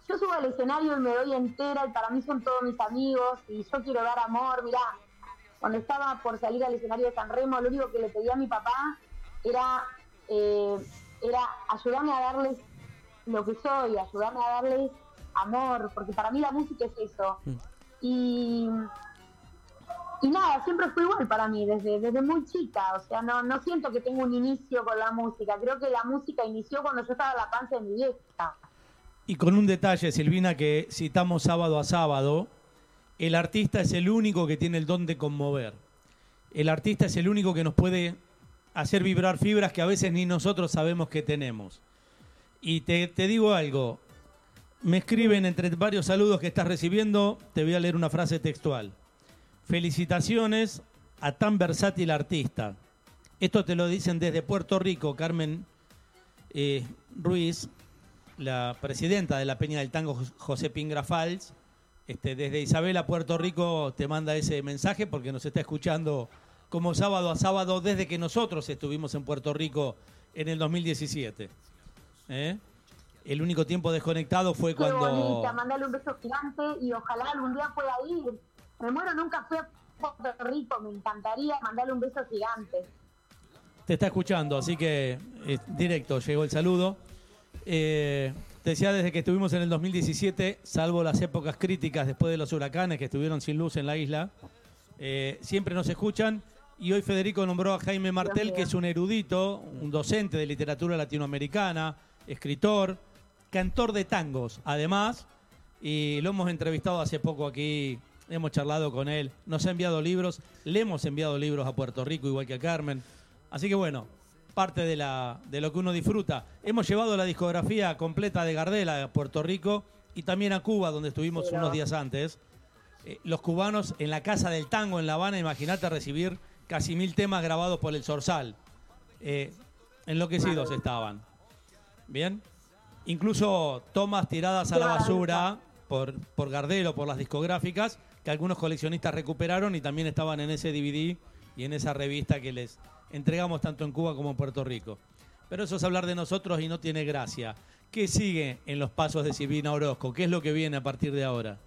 Yo subo al escenario y me doy entera y para mí son todos mis amigos y yo quiero dar amor, mirá, cuando estaba por salir al escenario de San Remo, lo único que le pedía a mi papá era, eh, era ayudarme a darles lo que soy, ayudarme a darles amor, porque para mí la música es eso. Mm. Y, y nada, siempre fue igual para mí, desde, desde muy chica, o sea, no, no siento que tengo un inicio con la música, creo que la música inició cuando yo estaba en la panza de mi vieja. Y con un detalle, Silvina, que citamos sábado a sábado, el artista es el único que tiene el don de conmover. El artista es el único que nos puede hacer vibrar fibras que a veces ni nosotros sabemos que tenemos. Y te, te digo algo, me escriben entre varios saludos que estás recibiendo, te voy a leer una frase textual. Felicitaciones a tan versátil artista. Esto te lo dicen desde Puerto Rico, Carmen eh, Ruiz, la presidenta de la Peña del Tango, Jos- José Pingra Fals. Este, desde Isabela, Puerto Rico, te manda ese mensaje porque nos está escuchando como sábado a sábado desde que nosotros estuvimos en Puerto Rico en el 2017. ¿Eh? El único tiempo desconectado fue Qué cuando... bonita, mandale un beso gigante y ojalá algún día pueda ir. Me muero, nunca fui a Puerto Rico, me encantaría mandarle un beso gigante. Te está escuchando, así que eh, directo, llegó el saludo. Eh, decía desde que estuvimos en el 2017, salvo las épocas críticas después de los huracanes que estuvieron sin luz en la isla, eh, siempre nos escuchan. Y hoy Federico nombró a Jaime Martel, que es un erudito, un docente de literatura latinoamericana, escritor, cantor de tangos, además. Y lo hemos entrevistado hace poco aquí, hemos charlado con él, nos ha enviado libros, le hemos enviado libros a Puerto Rico, igual que a Carmen. Así que bueno, parte de, la, de lo que uno disfruta. Hemos llevado la discografía completa de Gardel a Puerto Rico y también a Cuba, donde estuvimos unos días antes. Eh, los cubanos en la Casa del Tango en La Habana, imagínate recibir casi mil temas grabados por el Zorzal. Eh, enloquecidos estaban. ¿Bien? Incluso tomas tiradas a la basura por, por Gardel o por las discográficas que algunos coleccionistas recuperaron y también estaban en ese DVD y en esa revista que les entregamos tanto en Cuba como en Puerto Rico. Pero eso es hablar de nosotros y no tiene gracia. ¿Qué sigue en los pasos de Silvina Orozco? ¿Qué es lo que viene a partir de ahora?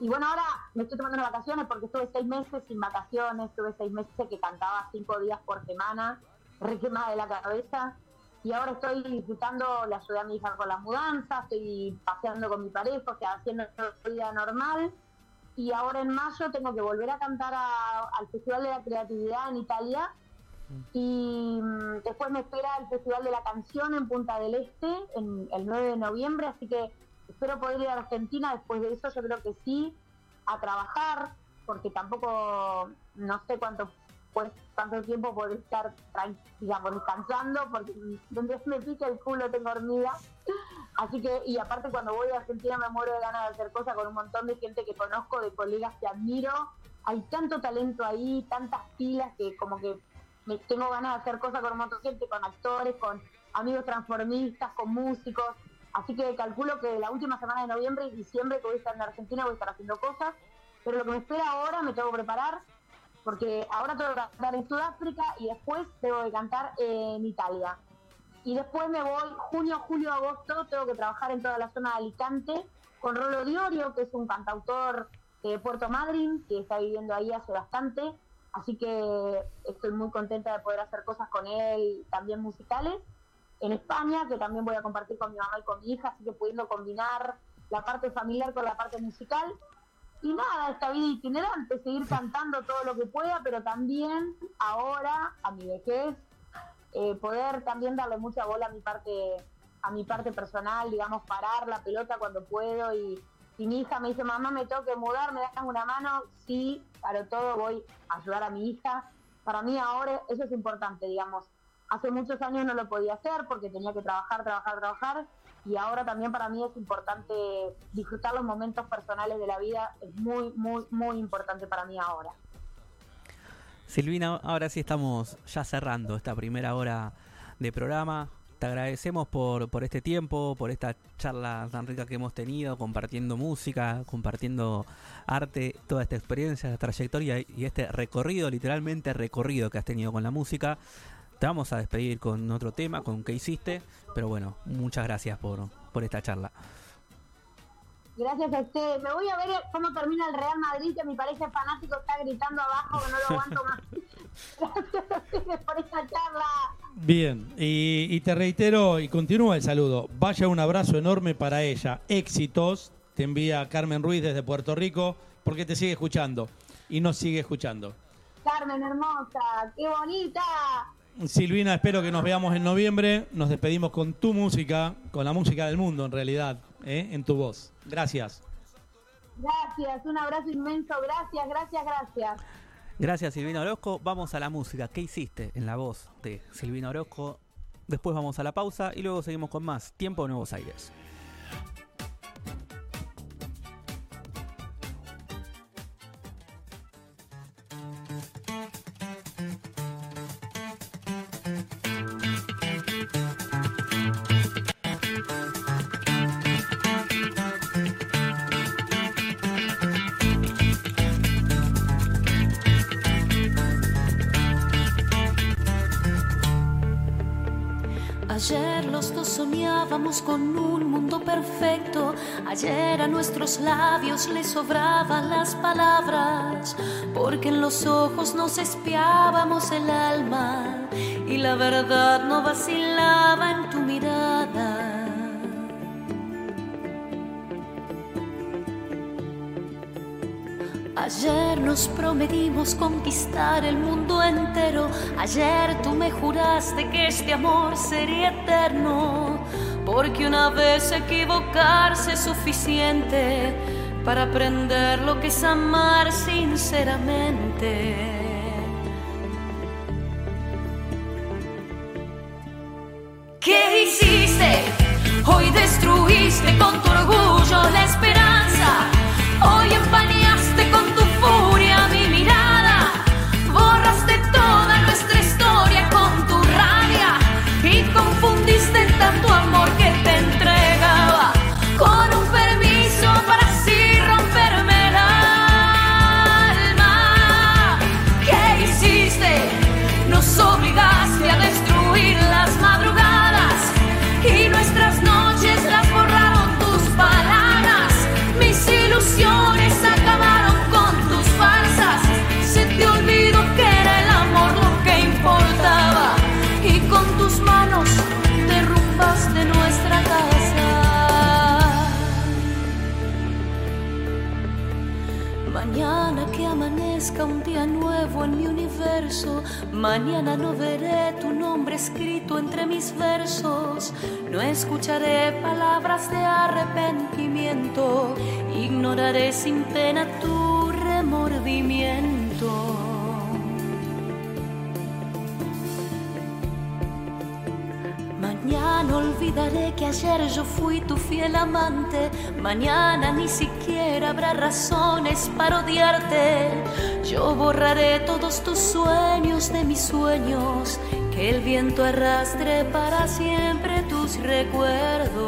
Y bueno, ahora me estoy tomando unas vacaciones porque estuve seis meses sin vacaciones, estuve seis meses que cantaba cinco días por semana, re de la cabeza. Y ahora estoy disfrutando, le ayudé a mi hija con la mudanza, estoy paseando con mi pareja, o sea, haciendo vida normal. Y ahora en mayo tengo que volver a cantar a- al Festival de la Creatividad en Italia. Y mm, después me espera el Festival de la Canción en Punta del Este en el 9 de noviembre, así que espero poder ir a Argentina después de eso, yo creo que sí, a trabajar, porque tampoco no sé cuánto pues cuánto tiempo puedo estar digamos descansando, porque donde me pica el culo tengo hormiga. Así que, y aparte cuando voy a Argentina me muero de ganas de hacer cosas con un montón de gente que conozco, de colegas que admiro. Hay tanto talento ahí, tantas pilas que como que me tengo ganas de hacer cosas con un montón con actores, con amigos transformistas, con músicos. Así que calculo que la última semana de noviembre y diciembre que voy a estar en Argentina voy a estar haciendo cosas. Pero lo que me espera ahora me tengo que preparar porque ahora tengo que cantar en Sudáfrica y después tengo que cantar en Italia. Y después me voy junio, julio, agosto, tengo que trabajar en toda la zona de Alicante con Rolo Diorio, que es un cantautor de Puerto Madryn, que está viviendo ahí hace bastante. Así que estoy muy contenta de poder hacer cosas con él, también musicales. En España, que también voy a compartir con mi mamá y con mi hija, así que pudiendo combinar la parte familiar con la parte musical. Y nada, esta vida itinerante, seguir cantando todo lo que pueda, pero también ahora, a mi vejez, eh, poder también darle mucha bola a mi parte a mi parte personal, digamos, parar la pelota cuando puedo y, y mi hija me dice, mamá, me tengo que mudar, me das una mano, sí, para todo voy a ayudar a mi hija. Para mí ahora eso es importante, digamos. Hace muchos años no lo podía hacer porque tenía que trabajar, trabajar, trabajar y ahora también para mí es importante disfrutar los momentos personales de la vida, es muy, muy, muy importante para mí ahora. Silvina, ahora sí estamos ya cerrando esta primera hora de programa. Te agradecemos por, por este tiempo, por esta charla tan rica que hemos tenido, compartiendo música, compartiendo arte, toda esta experiencia, esta trayectoria y este recorrido, literalmente recorrido que has tenido con la música. Te vamos a despedir con otro tema, con qué hiciste, pero bueno, muchas gracias por, por esta charla. Gracias a ustedes. Me voy a ver cómo termina el Real Madrid, que mi pareja fanático está gritando abajo, que no lo aguanto más. Gracias a ustedes por esta charla. Bien, y, y te reitero y continúa el saludo. Vaya un abrazo enorme para ella. Éxitos. Te envía Carmen Ruiz desde Puerto Rico porque te sigue escuchando y nos sigue escuchando. Carmen hermosa, qué bonita. Silvina, espero que nos veamos en noviembre. Nos despedimos con tu música, con la música del mundo en realidad, ¿eh? en tu voz. Gracias. Gracias, un abrazo inmenso. Gracias, gracias, gracias. Gracias Silvina Orozco. Vamos a la música. ¿Qué hiciste en la voz de Silvina Orozco? Después vamos a la pausa y luego seguimos con más Tiempo de Nuevos Aires. Con un mundo perfecto. Ayer a nuestros labios les sobraban las palabras. Porque en los ojos nos espiábamos el alma. Y la verdad no vacilaba en tu mirada. Ayer nos prometimos conquistar el mundo entero. Ayer tú me juraste que este amor sería eterno. Porque una vez equivocarse es suficiente para aprender lo que es amar sinceramente. Mañana no veré tu nombre escrito entre mis versos, no escucharé palabras de arrepentimiento, ignoraré sin pena tu remordimiento. Mañana olvidaré que ayer yo fui tu fiel amante. Mañana ni siquiera habrá razones para odiarte. Yo borraré todos tus sueños de mis sueños. Que el viento arrastre para siempre tus recuerdos.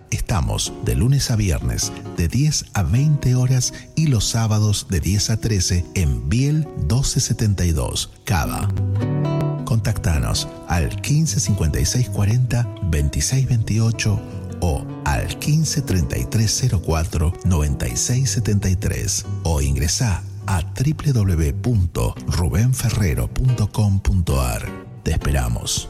Estamos de lunes a viernes de 10 a 20 horas y los sábados de 10 a 13 en Biel 1272, Cava. Contactanos al 15 56 40 26 28 o al 15 33 04 96 73 o ingresa a www.rubenferrero.com.ar. Te esperamos.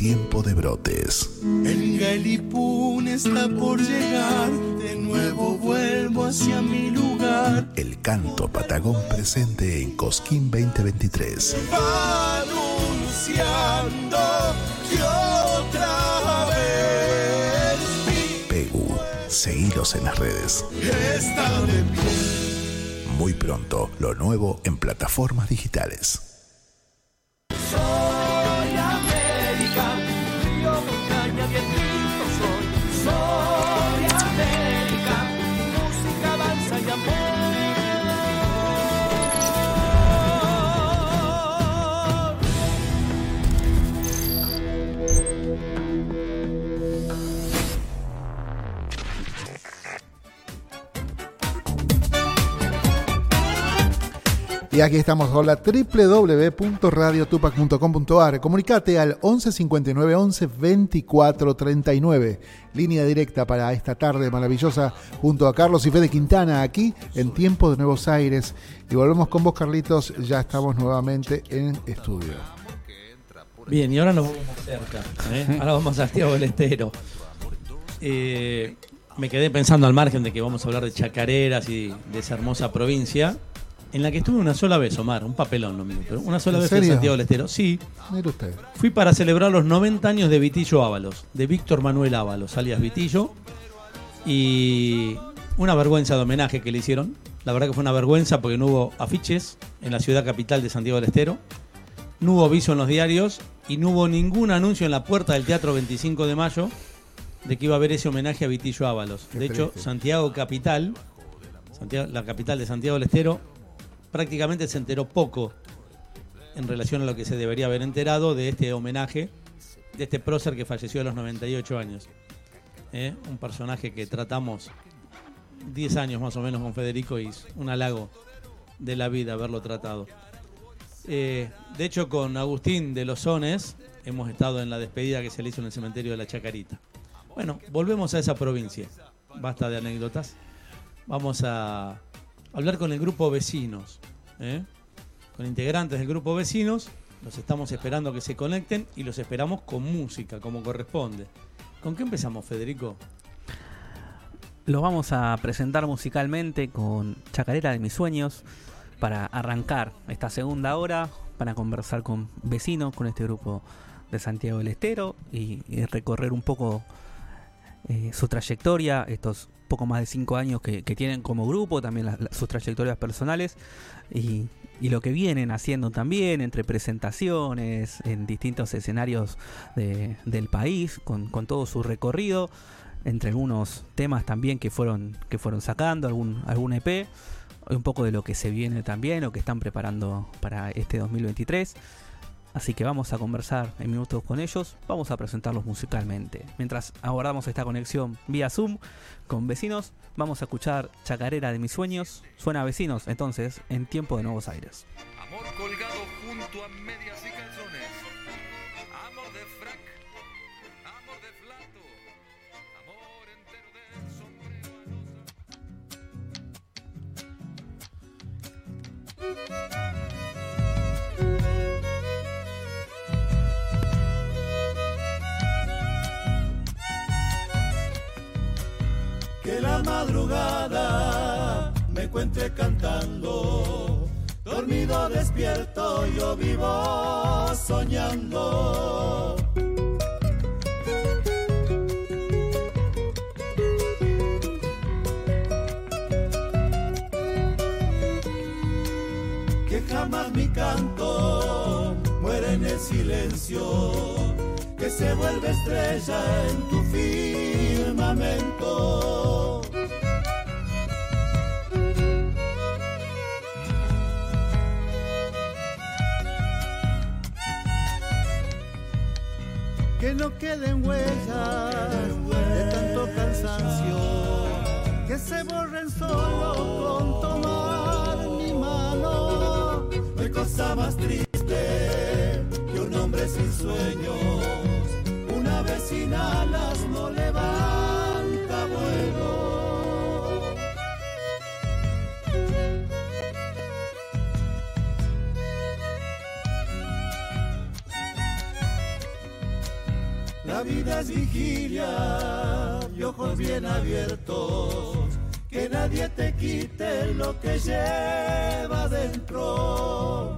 Tiempo de Brotes. El Galipún está por llegar, de nuevo vuelvo hacia mi lugar. El canto patagón presente en Cosquín 2023. Va anunciando que otra vez Pegu, seguilos en las redes. está de pie. Muy pronto, lo nuevo en plataformas digitales. Y aquí estamos con la www.radiotupac.com.ar. Comunicate al 11 59 11 24 39. Línea directa para esta tarde maravillosa junto a Carlos y Fede Quintana aquí en Tiempo de Nuevos Aires. Y volvemos con vos, Carlitos. Ya estamos nuevamente en estudio. Bien, y ahora nos vamos cerca. ¿eh? Ahora vamos a Santiago del Estero. Eh, me quedé pensando al margen de que vamos a hablar de chacareras y de esa hermosa provincia, en la que estuve una sola vez, Omar, un papelón lo mismo, pero una sola ¿En vez en? Santiago del Estero. Sí, Mire usted. fui para celebrar los 90 años de Vitillo Ábalos, de Víctor Manuel Ábalos, alias Vitillo, y una vergüenza de homenaje que le hicieron. La verdad que fue una vergüenza porque no hubo afiches en la ciudad capital de Santiago del Estero, no hubo aviso en los diarios y no hubo ningún anuncio en la puerta del Teatro 25 de Mayo de que iba a haber ese homenaje a Vitillo Ábalos. Qué De hecho. Santiago Capital, Santiago- la capital de Santiago del Estero, prácticamente se enteró poco en relación a lo que se debería haber enterado de este homenaje, de este prócer que falleció a los 98 años. ¿Eh? Un personaje que tratamos 10 años más o menos con Federico y es un halago de la vida haberlo tratado. Eh, de hecho, con Agustín de los Sones hemos estado en la despedida que se le hizo en el cementerio de la Chacarita. Bueno, volvemos a esa provincia. Basta de anécdotas. Vamos a hablar con el grupo Vecinos. ¿eh? Con integrantes del grupo Vecinos. Los estamos esperando que se conecten y los esperamos con música, como corresponde. ¿Con qué empezamos, Federico? Los vamos a presentar musicalmente con Chacarera de mis sueños para arrancar esta segunda hora, para conversar con vecinos, con este grupo de Santiago del Estero y, recorrer un poco eh, su trayectoria, estos poco más de cinco años que, tienen como grupo, también sus trayectorias personales y, y lo que vienen haciendo también entre presentaciones en distintos escenarios de- del país, con, con todo su recorrido, entre algunos temas también que fueron, que fueron sacando, algún, algún EP, un poco de lo que se viene también, lo que están preparando para este 2023. Así que vamos a conversar en minutos con ellos, vamos a presentarlos musicalmente. Mientras abordamos esta conexión vía Zoom con vecinos, vamos a escuchar Chacarera de mis sueños. Suena a vecinos, entonces, en tiempo de Nuevos Aires. Amor colgado junto a medias y calzones. Amor de frac. Amor de flato. Amor entero del sombrero que madrugada me encuentre cantando, dormido despierto yo vivo soñando. Que jamás mi canto muere en el silencio, que se vuelve estrella en tu firmamento. No queden huellas de tanto cansancio, que se borren solo con tomar mi mano. No hay cosa más triste que un hombre sin sueños, una vez sin alas no levanta La vida es vigilia y ojos bien abiertos, que nadie te quite lo que lleva dentro.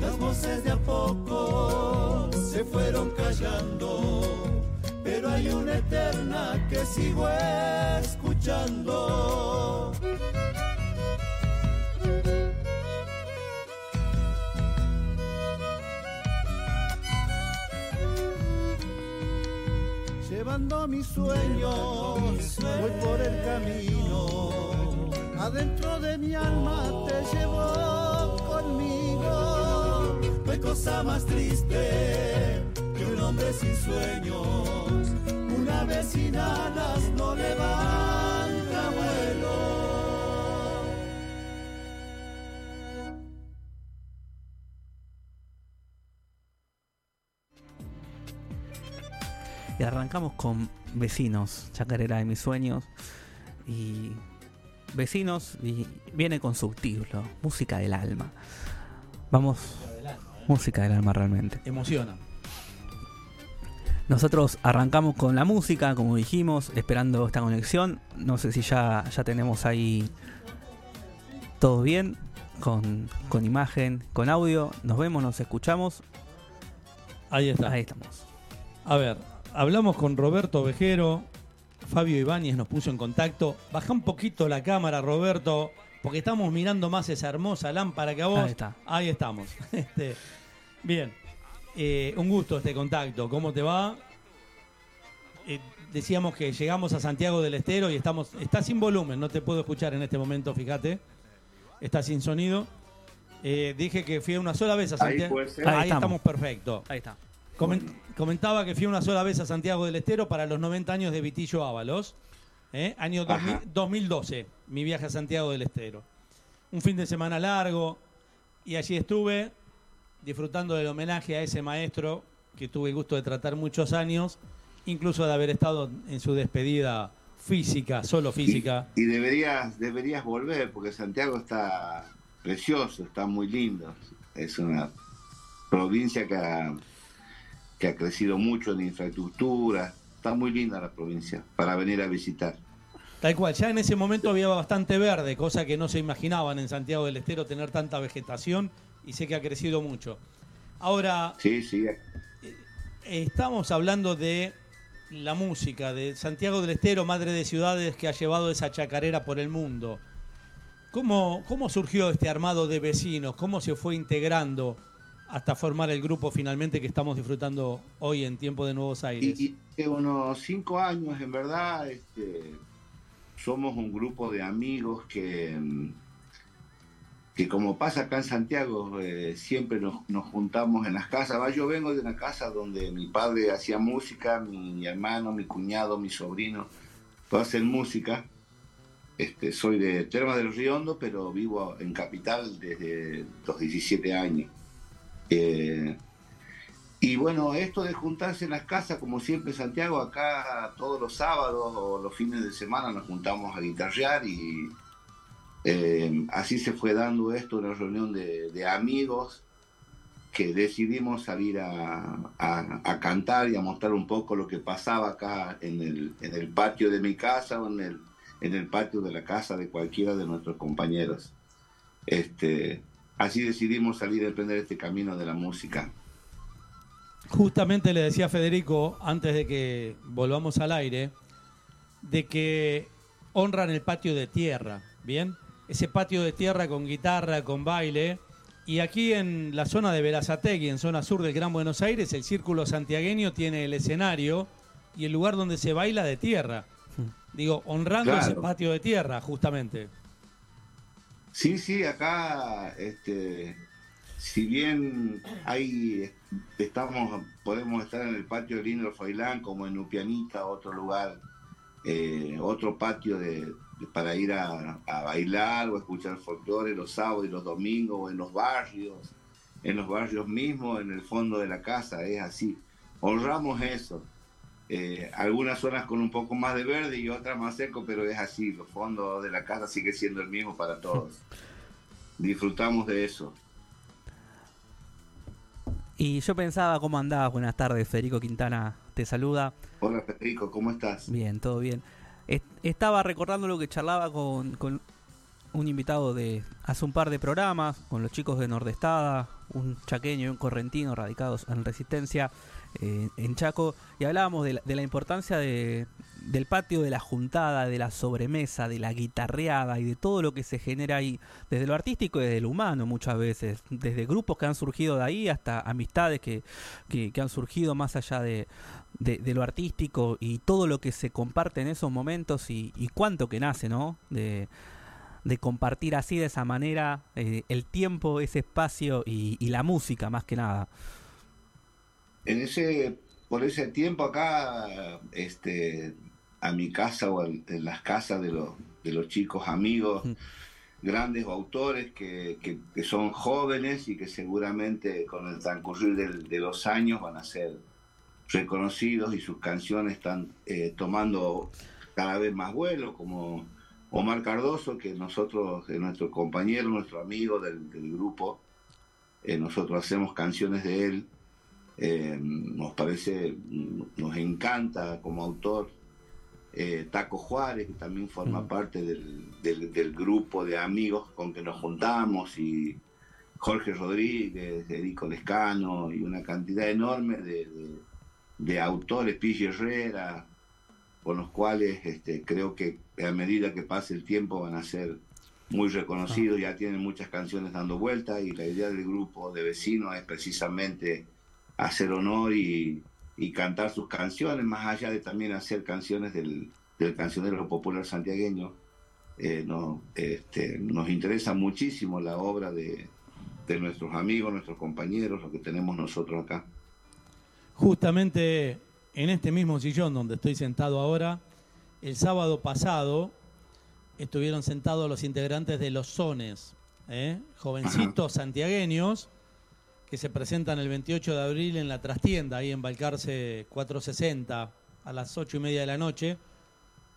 Las voces de a poco se fueron callando, pero hay una eterna que sigo escuchando. Llevando mis sueños, voy por el camino. Adentro de mi alma te llevo conmigo. No hay cosa más triste que un hombre sin sueños. Una vez sin alas no levanta Y arrancamos con Vecinos, Chacarera de mis sueños. Y Vecinos y viene con subtítulo, Música del alma. Vamos, música del alma realmente. Emociona. Nosotros arrancamos con la música, como dijimos, esperando esta conexión. No sé si ya, ya tenemos ahí todo bien, con, con imagen, con audio. Nos vemos, nos escuchamos. Ahí está. Ahí estamos. A ver, hablamos con Roberto Vejero, Fabio Ibáñez nos puso en contacto. Baja un poquito la cámara, Roberto, porque estamos mirando más esa hermosa lámpara que a vos. Ahí está. Ahí estamos. Este, Bien. Eh, un gusto este contacto. ¿Cómo te va? Eh, decíamos que llegamos a Santiago del Estero y estamos. Está sin volumen, no te puedo escuchar en este momento, fíjate. Está sin sonido. Eh, dije que fui una sola vez a Ahí Santiago. puede ser. Ahí, Ahí estamos. estamos. perfecto. Ahí está. Comen- Comentaba que fui una sola vez a Santiago del Estero para los 90 años de Vitillo Ábalos. ¿eh? Año 2000 Ajá. 2012, mi viaje a Santiago del Estero. Un fin de semana largo y allí estuve disfrutando del homenaje a ese maestro que tuve el gusto de tratar muchos años, incluso de haber estado en su despedida física, solo física. Y deberías, deberías volver, porque Santiago está precioso, está muy lindo. Es una provincia que ha, que ha crecido mucho en infraestructura. Está muy linda la provincia para venir a visitar. Tal cual, ya en ese momento había bastante verde, cosa que no se imaginaban en Santiago del Estero tener tanta vegetación y sé que ha crecido mucho. Ahora, Sí, sí. eh, estamos hablando de la música, de Santiago del Estero, madre de ciudades que ha llevado esa chacarera por el mundo. ¿Cómo, cómo surgió este armado de vecinos? ¿Cómo se fue integrando hasta formar el grupo finalmente que estamos disfrutando hoy en tiempo de Nuevos Aires? Y, y unos cinco años, en verdad, este, somos un grupo de amigos que, mm, que como pasa acá en Santiago, eh, siempre nos, nos juntamos en las casas. Yo vengo de una casa donde mi padre hacía música, mi hermano, mi cuñado, mi sobrino, todos hacen música. Este, soy de Termas del Río Hondo, pero vivo en Capital desde los 17 años. Y bueno, esto de juntarse en las casas, como siempre Santiago, acá todos los sábados o los fines de semana nos juntamos a guitarrear y eh, así se fue dando esto, una reunión de, amigos que decidimos salir a cantar y a mostrar un poco lo que pasaba acá en el, en el patio de mi casa o en el, en el patio de la casa de cualquiera de nuestros compañeros. Este, así decidimos salir a emprender este camino de la música. Justamente le decía a Federico, antes de que volvamos al aire, de que honran el patio de tierra, ¿bien? Ese patio de tierra con guitarra, con baile. Y aquí en la zona de Verazategui, en zona sur del Gran Buenos Aires, el Círculo Santiagueño tiene el escenario y el lugar donde se baila de tierra. Digo, honrando Claro. ese patio de tierra, justamente. Sí, sí, acá, este, si bien hay, estamos, podemos estar en el patio de Lino Failán, como en Upianita, otro lugar, eh, otro patio de, de- para ir a, a bailar o escuchar folclore los sábados y los domingos, o en los barrios, en los barrios mismos, en el fondo de la casa, es así. Honramos eso. Eh, algunas zonas con un poco más de verde y otras más seco, pero es así, los fondos de la casa sigue siendo el mismo para todos. Disfrutamos de eso. Y yo pensaba cómo andabas. Buenas tardes, Federico Quintana te saluda. Hola Federico, ¿cómo estás? Bien, todo bien. Est- Estaba recordando lo que charlaba con, con un invitado de hace un par de programas, con los chicos de Nordestada, un chaqueño y un correntino radicados en Resistencia eh, en Chaco, y hablábamos de la, importancia de, del patio, de la juntada, de la sobremesa, de la guitarreada y de todo lo que se genera ahí, desde lo artístico y desde lo humano muchas veces, desde grupos que han surgido de ahí hasta amistades que, que, han surgido más allá de, de, lo artístico y todo lo que se comparte en esos momentos y, cuánto que nace, ¿no? De, de compartir así de esa manera eh, el tiempo, ese espacio y la música más que nada. En ese, por ese tiempo acá, este, a mi casa o en las casas de los, de los chicos amigos, grandes autores que, que- que son jóvenes y que seguramente con el transcurrir del- de los años van a ser reconocidos y sus canciones están eh, tomando cada vez más vuelo, como Omar Cardoso, que nosotros, es nuestro compañero, nuestro amigo del, del grupo, eh, nosotros hacemos canciones de él, eh, nos parece, nos encanta como autor. Eh, Taco Juárez, que también forma parte del, del- del grupo de amigos con que nos juntamos, y Jorge Rodríguez, Erico Lescano, y una cantidad enorme de, de- de autores, Pille Herrera, con los cuales este, creo que a medida que pase el tiempo van a ser muy reconocidos, ya tienen muchas canciones dando vuelta y la idea del grupo de vecinos es precisamente hacer honor y, y cantar sus canciones, más allá de también hacer canciones del, del cancionero popular santiagueño. Eh, no, este, nos interesa muchísimo la obra de, de nuestros amigos, nuestros compañeros, lo que tenemos nosotros acá. Justamente en este mismo sillón donde estoy sentado ahora, el sábado pasado estuvieron sentados los integrantes de Los Sones, ¿eh? jovencitos santiagueños que se presentan el 28 de abril en la trastienda, ahí en Balcarce 460, a las 8 y media de la noche.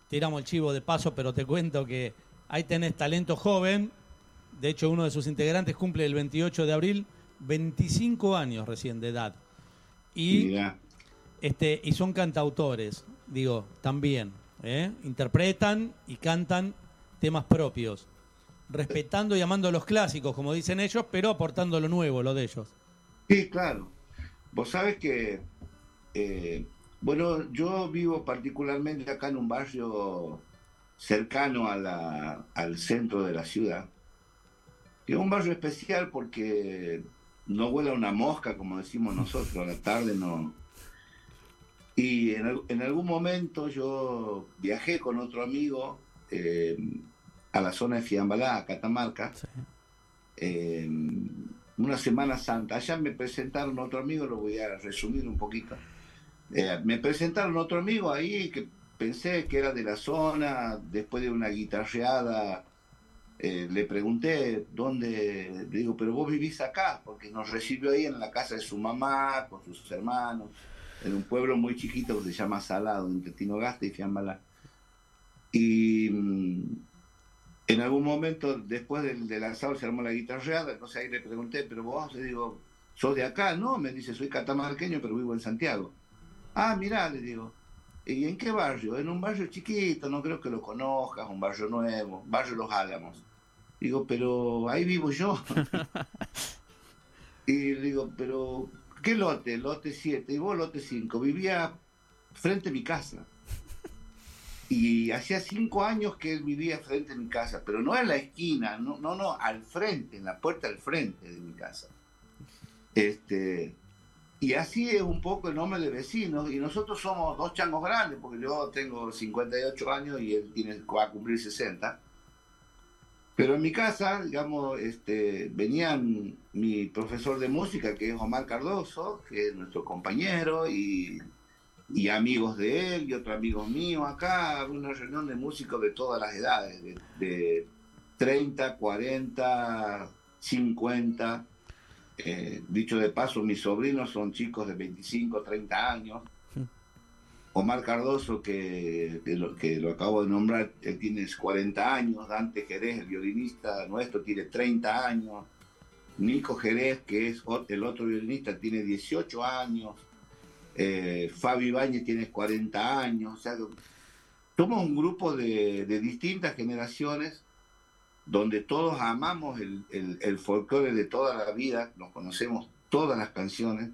Tiramos el chivo de paso, pero te cuento que ahí tenés talento joven. De hecho, uno de sus integrantes cumple el 28 de abril 25 años recién de edad. Y, este, y son cantautores, digo, también. ¿eh? Interpretan y cantan temas propios, respetando y amando los clásicos, como dicen ellos, pero aportando lo nuevo, lo de ellos. Sí, claro. Vos sabes que, eh, bueno, yo vivo particularmente acá en un barrio cercano a la- al centro de la ciudad. que Es un barrio especial porque no vuela una mosca, como decimos nosotros, a la tarde no. Y en, al- en algún momento yo viajé con otro amigo eh, a la zona de Fiambalá, a Catamarca, eh, una Semana Santa. Allá me presentaron otro amigo, lo voy a resumir un poquito. Eh, me presentaron otro amigo ahí que pensé que era de la zona, después de una guitarreada. eh, le pregunté dónde, le digo, pero vos vivís acá, porque nos recibió ahí en la casa de su mamá, con sus hermanos, en un pueblo muy chiquito que se llama Salado, entre Tinogasta y Fiambalá. Y mm, en algún momento, después del, del asado, se armó la guitarreada, entonces ahí le pregunté, pero vos, le digo, ¿sos de acá? No, me dice, soy catamarqueño, pero vivo en Santiago. Ah, mirá, le digo, ¿y en qué barrio? En un barrio chiquito, no creo que lo conozcas, un barrio nuevo, barrio Los Álamos. Digo, pero ahí vivo yo. y le digo, pero, ¿qué lote? Lote 7, y vos lote 5. Vivía frente a mi casa. Y hacía cinco años que él vivía frente a mi casa, pero no en la esquina, no, no, no, al frente, en la puerta al frente de mi casa. Este, y así es un poco el nombre de vecinos, y nosotros somos dos changos grandes, porque yo tengo 58 años y él tiene, va a cumplir 60. Pero en mi casa, digamos, este, venían mi profesor de música, que es Omar Cardoso, que es nuestro compañero, y y amigos de él y otros amigos míos acá, una reunión de músicos de todas las edades, de, de 30, 40, 50. Eh, dicho de paso, mis sobrinos son chicos de 25, 30 años. Omar Cardoso, que, que lo, que lo acabo de nombrar, él tiene 40 años. Dante Jerez, el violinista nuestro, tiene 30 años. Nico Jerez, que es el otro violinista, tiene 18 años. Eh, Fabi Ibáñez tiene 40 años. O sea, somos un grupo de, distintas generaciones donde todos amamos el, el, folclore de toda la vida, nos conocemos todas las canciones.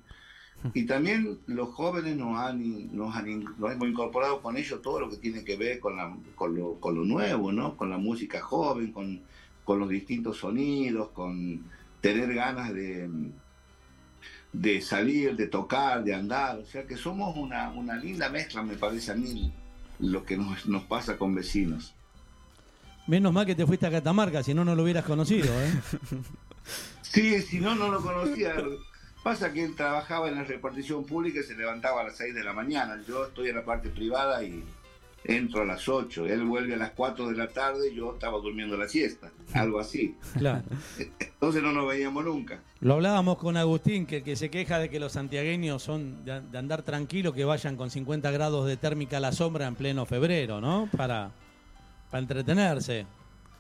Y también los jóvenes nos han, hemos incorporado con ellos todo lo que tiene que ver con, la, lo nuevo, ¿no? con la música joven, con, con los distintos sonidos, con tener ganas de, de salir, de tocar, de andar. O sea que somos una, una linda mezcla, me parece a mí, lo que nos, nos pasa con vecinos. Menos mal que te fuiste a Catamarca, si no, no lo hubieras conocido. ¿eh? Sí, si no, no lo conocía. Pasa que él trabajaba en la repartición pública y se levantaba a las 6 de la mañana. Yo estoy en la parte privada y entro a las 8. Él vuelve a las 4 de la tarde y yo estaba durmiendo la siesta. Algo así. Claro. Entonces no nos veíamos nunca. Lo hablábamos con Agustín, que, que se queja de que los santiagueños son de, de andar tranquilo, que vayan con 50 grados de térmica a la sombra en pleno febrero, ¿no? Para, para entretenerse.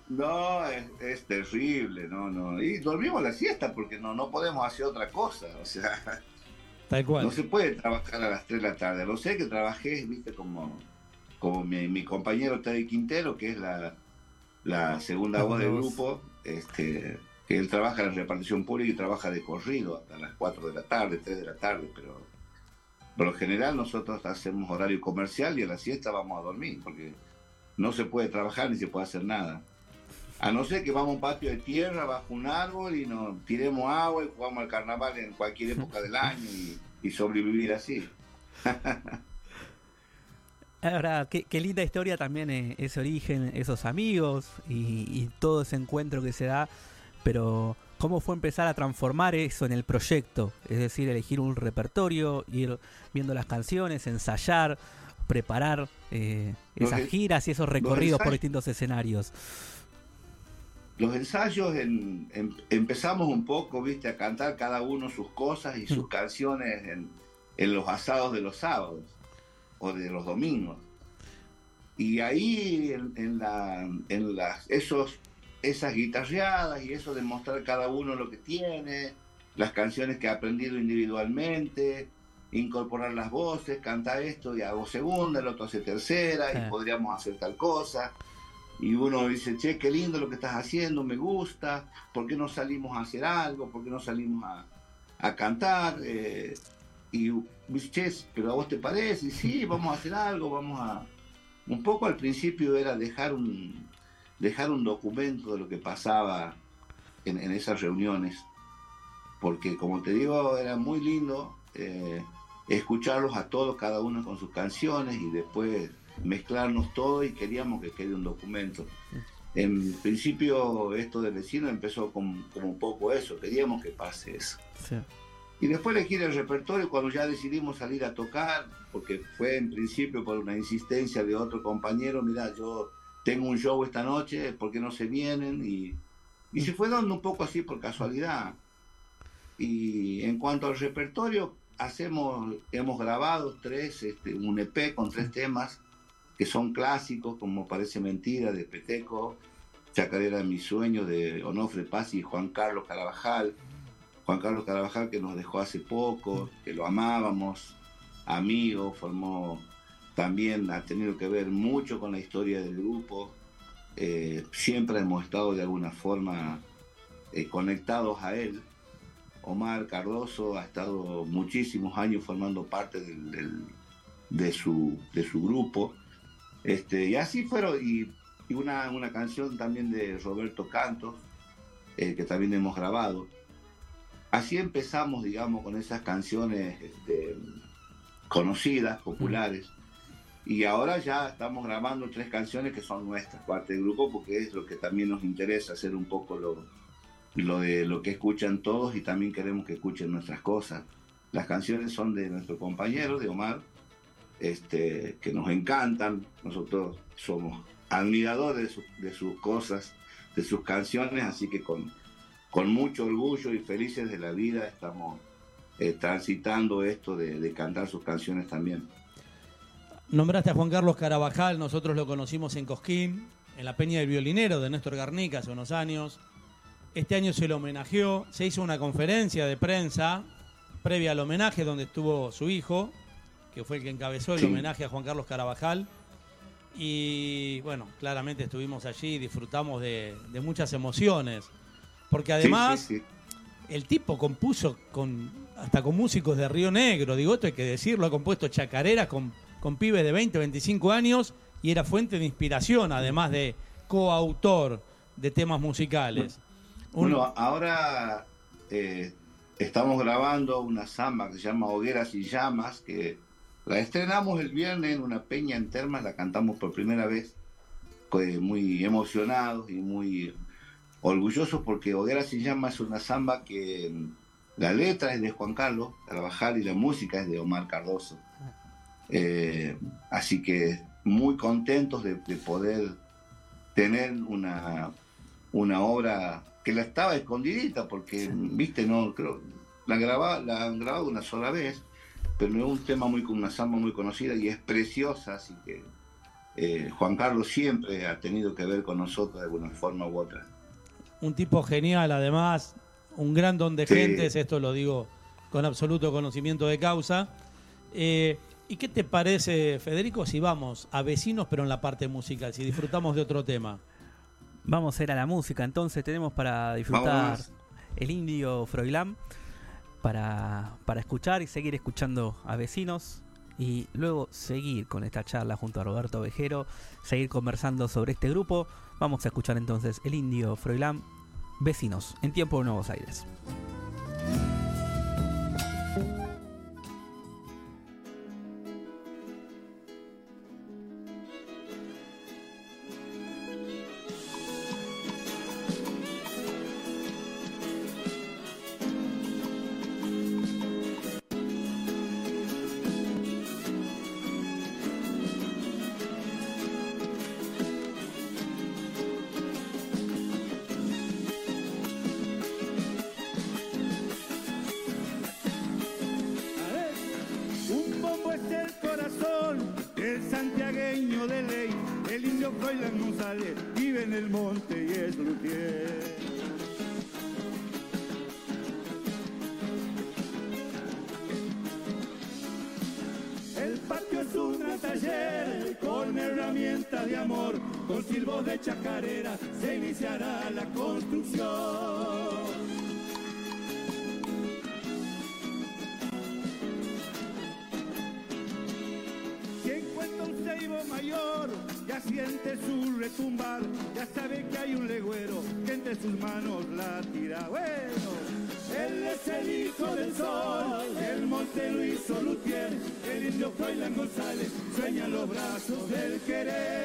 No, es, es terrible, no, no. Y dormimos la siesta porque no, no podemos hacer otra cosa. O sea, Tal cual. no se puede trabajar a las 3 de la tarde. Lo sé que trabajé, viste, como, como mi, mi compañero Teddy Quintero, que es la, la segunda La voz del grupo, este, que él trabaja en la repartición pública y trabaja de corrido hasta las 4 de la tarde, 3 de la tarde, pero por lo general nosotros hacemos horario comercial y a la siesta vamos a dormir, porque no se puede trabajar ni se puede hacer nada. A no ser que vamos a un patio de tierra bajo un árbol y nos tiremos agua y jugamos al carnaval en cualquier época del año y, y sobrevivir así. Ahora, qué, qué linda historia también eh, ese origen, esos amigos y, y todo ese encuentro que se da, pero ¿cómo fue empezar a transformar eso en el proyecto? Es decir, elegir un repertorio, ir viendo las canciones, ensayar, preparar eh, esas giras y esos recorridos por distintos escenarios. Los ensayos en- em- empezamos un poco, viste, a cantar cada uno sus cosas y sus canciones en, en los asados de los sábados o de los domingos. Y ahí en, en la, en las, esos, esas guitarreadas y eso de mostrar cada uno lo que tiene, las canciones que ha aprendido individualmente, incorporar las voces, cantar esto y hago segunda, el otro hace tercera Ah. y podríamos hacer tal cosa. Y uno dice, che, qué lindo lo que estás haciendo, me gusta, ¿por qué no salimos a hacer algo? ¿Por qué no salimos a, a cantar? Eh, y dice, che, pero a vos te parece, Y sí, vamos a hacer algo, vamos a... Un poco al principio era dejar un, dejar un documento de lo que pasaba en, en esas reuniones, porque como te digo, era muy lindo eh, escucharlos a todos, cada uno con sus canciones y después mezclarnos todo y queríamos que quede un documento. En principio esto de vecino empezó con- como un poco eso, queríamos que pase eso. Sí. Y después elegir el repertorio cuando ya decidimos salir a tocar, porque fue en principio por una insistencia de otro compañero, mira, yo tengo un show esta noche, ¿por qué no se vienen? Y, y se fue dando un poco así por casualidad. Y en cuanto al repertorio, hacemos, hemos grabado tres, este, un EP con tres temas que son clásicos, como Parece Mentira de Peteco, Chacarera de mi sueño de Onofre Paz y Juan Carlos Carabajal. Juan Carlos Carabajal que nos dejó hace poco, que lo amábamos, amigo, formó también, ha tenido que ver mucho con la historia del grupo. Eh, siempre hemos estado de alguna forma eh, conectados a él. Omar Cardoso ha estado muchísimos años formando parte de, su, de su grupo. Este, y así fueron, y, y una, una canción también de Roberto Cantos, eh, que también hemos grabado. Así empezamos, digamos, con esas canciones este, conocidas, populares. Y ahora ya estamos grabando tres canciones que son nuestras, parte del grupo, porque es lo que también nos interesa, hacer un poco lo, de lo que escuchan todos y también queremos que escuchen nuestras cosas. Las canciones son de nuestro compañero, de Omar, este, que nos encantan. Nosotros somos admiradores de sus cosas, de sus canciones, así que con, con mucho orgullo y felices de la vida estamos eh, transitando esto de, de cantar sus canciones también. Nombraste a Juan Carlos Carabajal, nosotros lo conocimos en Cosquín, en la Peña del Violinero de Néstor Garnica hace unos años. Este año se lo homenajeó, se hizo una conferencia de prensa previa al homenaje donde estuvo su hijo, que fue el que encabezó el Sí. homenaje a Juan Carlos Carabajal. Y bueno, claramente estuvimos allí y disfrutamos de, de muchas emociones. Porque además Sí, sí, sí. el tipo compuso con hasta con músicos de Río Negro, digo, esto hay que decirlo, ha compuesto chacareras con, con pibes de 20, 25 años y era fuente de inspiración, además de coautor de temas musicales. Un- Bueno, ahora eh, estamos grabando una samba que se llama Hogueras y Llamas, que la estrenamos el viernes en una peña en Termas, la cantamos por primera vez, pues, muy emocionados y muy orgullosos porque Hogueras y Llamas es una samba que mm, la letra es de Juan Carlos Carvajal y la música es de Omar Cardoso. Eh, así que muy contentos de, de poder tener una, una obra que la estaba escondidita porque, viste, no creo, la, graba, la han grabado una sola vez, pero es un tema muy con una samba muy conocida y es preciosa, así que eh, Juan Carlos siempre ha tenido que ver con nosotros de alguna forma u otra. Un tipo genial, además, un gran don de Sí. gentes, esto lo digo con absoluto conocimiento de causa. Eh, ¿Y qué te parece, Federico, si vamos a vecinos, pero en la parte musical, si disfrutamos de otro tema? Vamos a ir a la música, entonces tenemos para disfrutar Vamos. el indio Froilán, para, para escuchar y seguir escuchando a vecinos y luego seguir con esta charla junto a Roberto Vejero, seguir conversando sobre este grupo. Vamos a escuchar entonces el indio Froilán, Vecinos, en tiempo de Nuevos Aires. De chacarera se iniciará la construcción. Si encuentra un ceibo mayor, ya siente su retumbar, ya sabe que hay un legüero que entre sus manos la tira. Bueno, él es el hijo del sol, el monte lo hizo Lutier, el indio Froilán González, sueña los brazos del querer.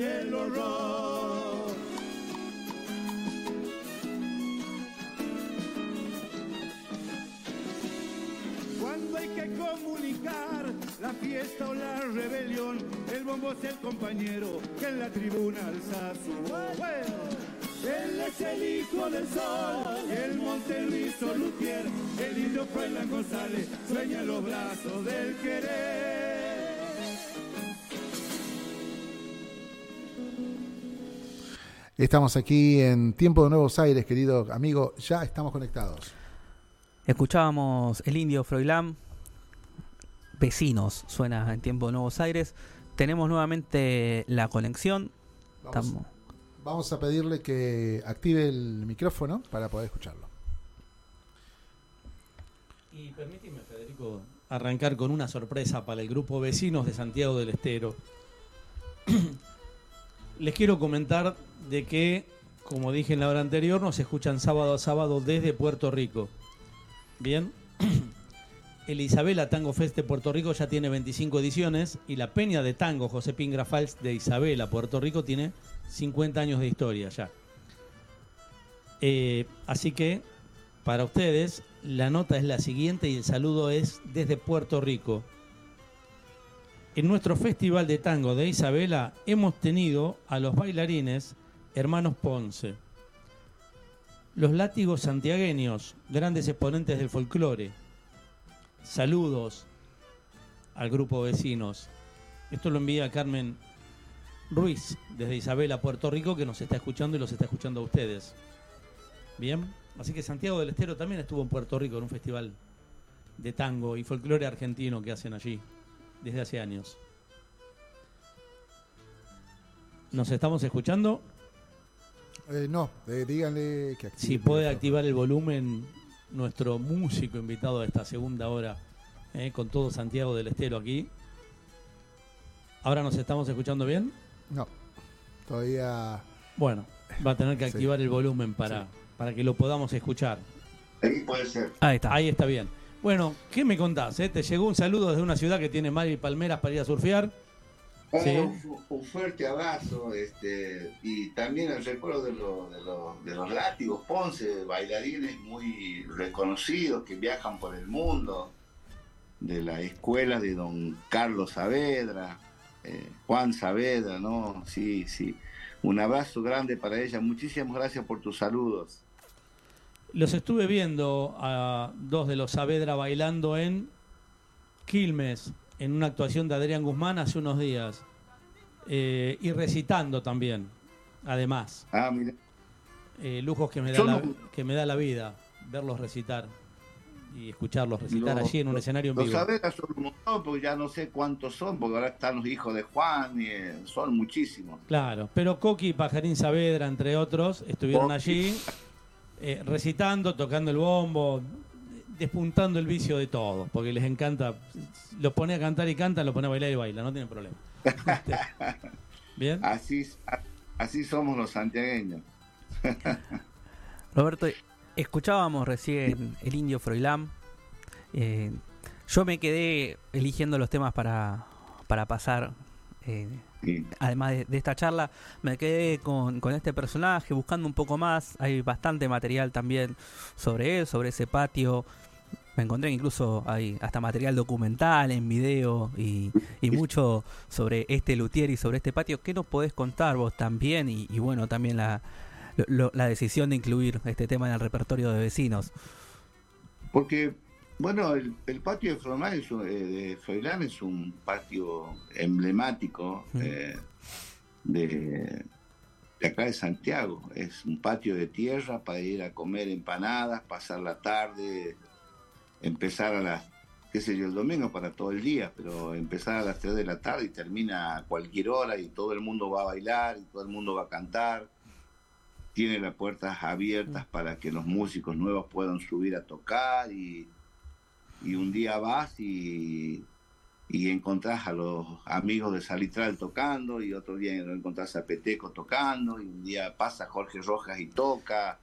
Y el horror. Cuando hay que comunicar la fiesta o la rebelión, el bombo es el compañero que en la tribuna alza su voz. Bueno, él es el hijo del sol, el monte Luis Lutier, el indio Froilán González, sueña en los brazos del querer. Estamos aquí en Tiempo de Nuevos Aires, querido amigo. Ya estamos conectados. Escuchábamos el indio Froilán, Vecinos, suena en tiempo de Nuevos Aires. Tenemos nuevamente la conexión. Vamos. Estamos- Vamos a pedirle que active el micrófono para poder escucharlo. Y permíteme, Federico, arrancar con una sorpresa para el grupo Vecinos de Santiago del Estero. Les quiero comentar de que, como dije en la hora anterior, nos escuchan sábado a sábado desde Puerto Rico. Bien. El Isabela Tango Fest de Puerto Rico ya tiene 25 ediciones y la Peña de Tango José Pingra Fals de Isabela, Puerto Rico, tiene 50 años de historia ya. Eh, así que, para ustedes, la nota es la siguiente y el saludo es desde Puerto Rico. En nuestro Festival de Tango de Isabela hemos tenido a los bailarines Hermanos Ponce, los látigos santiagueños, grandes exponentes del folclore. Saludos al grupo vecinos. Esto lo envía Carmen Ruiz desde Isabela, Puerto Rico, que nos está escuchando y los está escuchando a ustedes. Bien, así que Santiago del Estero también estuvo en Puerto Rico en un festival de tango y folclore argentino que hacen allí desde hace años. ¿Nos estamos escuchando? Eh, no, eh, díganle que active. Si puede activar el volumen nuestro músico invitado a esta segunda hora, eh, con todo Santiago del Estero aquí. ¿Ahora nos estamos escuchando bien? No, todavía. Bueno, va a tener que Sí. activar el volumen para, para que lo podamos escuchar. Ahí puede ser. Ahí está. Ahí está bien. Bueno, ¿qué me contás? eh? ¿Te llegó un saludo desde una ciudad que tiene mar y palmeras para ir a surfear? Sí. un, un fuerte abrazo este, y también el recuerdo de, lo- de lo- de los látigos Ponce, bailarines muy reconocidos que viajan por el mundo, de la escuela de don Carlos Saavedra, eh, Juan Saavedra, ¿no? Sí, sí. Un abrazo grande para ella. Muchísimas gracias por tus saludos. Los estuve viendo a dos de los Saavedra bailando en Quilmes, en una actuación de Adrián Guzmán hace unos días. Eh, y recitando también, además. Ah, mira. Eh, lujos que me, da Yo la, no- que me da la vida, verlos recitar y escucharlos recitar Los- allí en un escenario en Los vivo. Saavedra son un montón, porque ya no sé cuántos son, porque ahora están los hijos de Juan, y, eh, son muchísimos. Claro, pero Coqui y Pajarín Saavedra, entre otros, estuvieron allí eh, recitando, tocando el bombo, despuntando el vicio de todos, porque les encanta. Los pone a cantar y cantan, los pone a bailar y baila, no tienen problema. Bien. Así, así somos los santiagueños. Roberto, escuchábamos recién el indio Froilán. Eh, yo me quedé eligiendo los temas para, para pasar. eh, Además de, de esta charla, me quedé con, con este personaje buscando un poco más. Hay bastante material también sobre él, sobre ese patio. Me encontré incluso hay hasta material documental en video y, y mucho sobre este luthier y sobre este patio. ¿Qué nos podés contar vos también? Y, y bueno, también la, lo- la decisión de incluir este tema en el repertorio de vecinos. Porque, bueno, el, el patio de Froilán es, un- eh, de Froilán es un patio emblemático eh, de, de acá de Santiago. Es un patio de tierra para ir a comer empanadas, pasar la tarde, empezar a las, qué sé yo, el domingo para todo el día, pero empezar a las 3 de la tarde y termina a cualquier hora y todo el mundo va a bailar y todo el mundo va a cantar tiene las puertas abiertas para que los músicos nuevos puedan subir a tocar y, y un día vas y, y encontrás a los amigos de Salitral tocando y otro día encontrás a Peteco tocando y un día pasa Jorge Rojas y toca.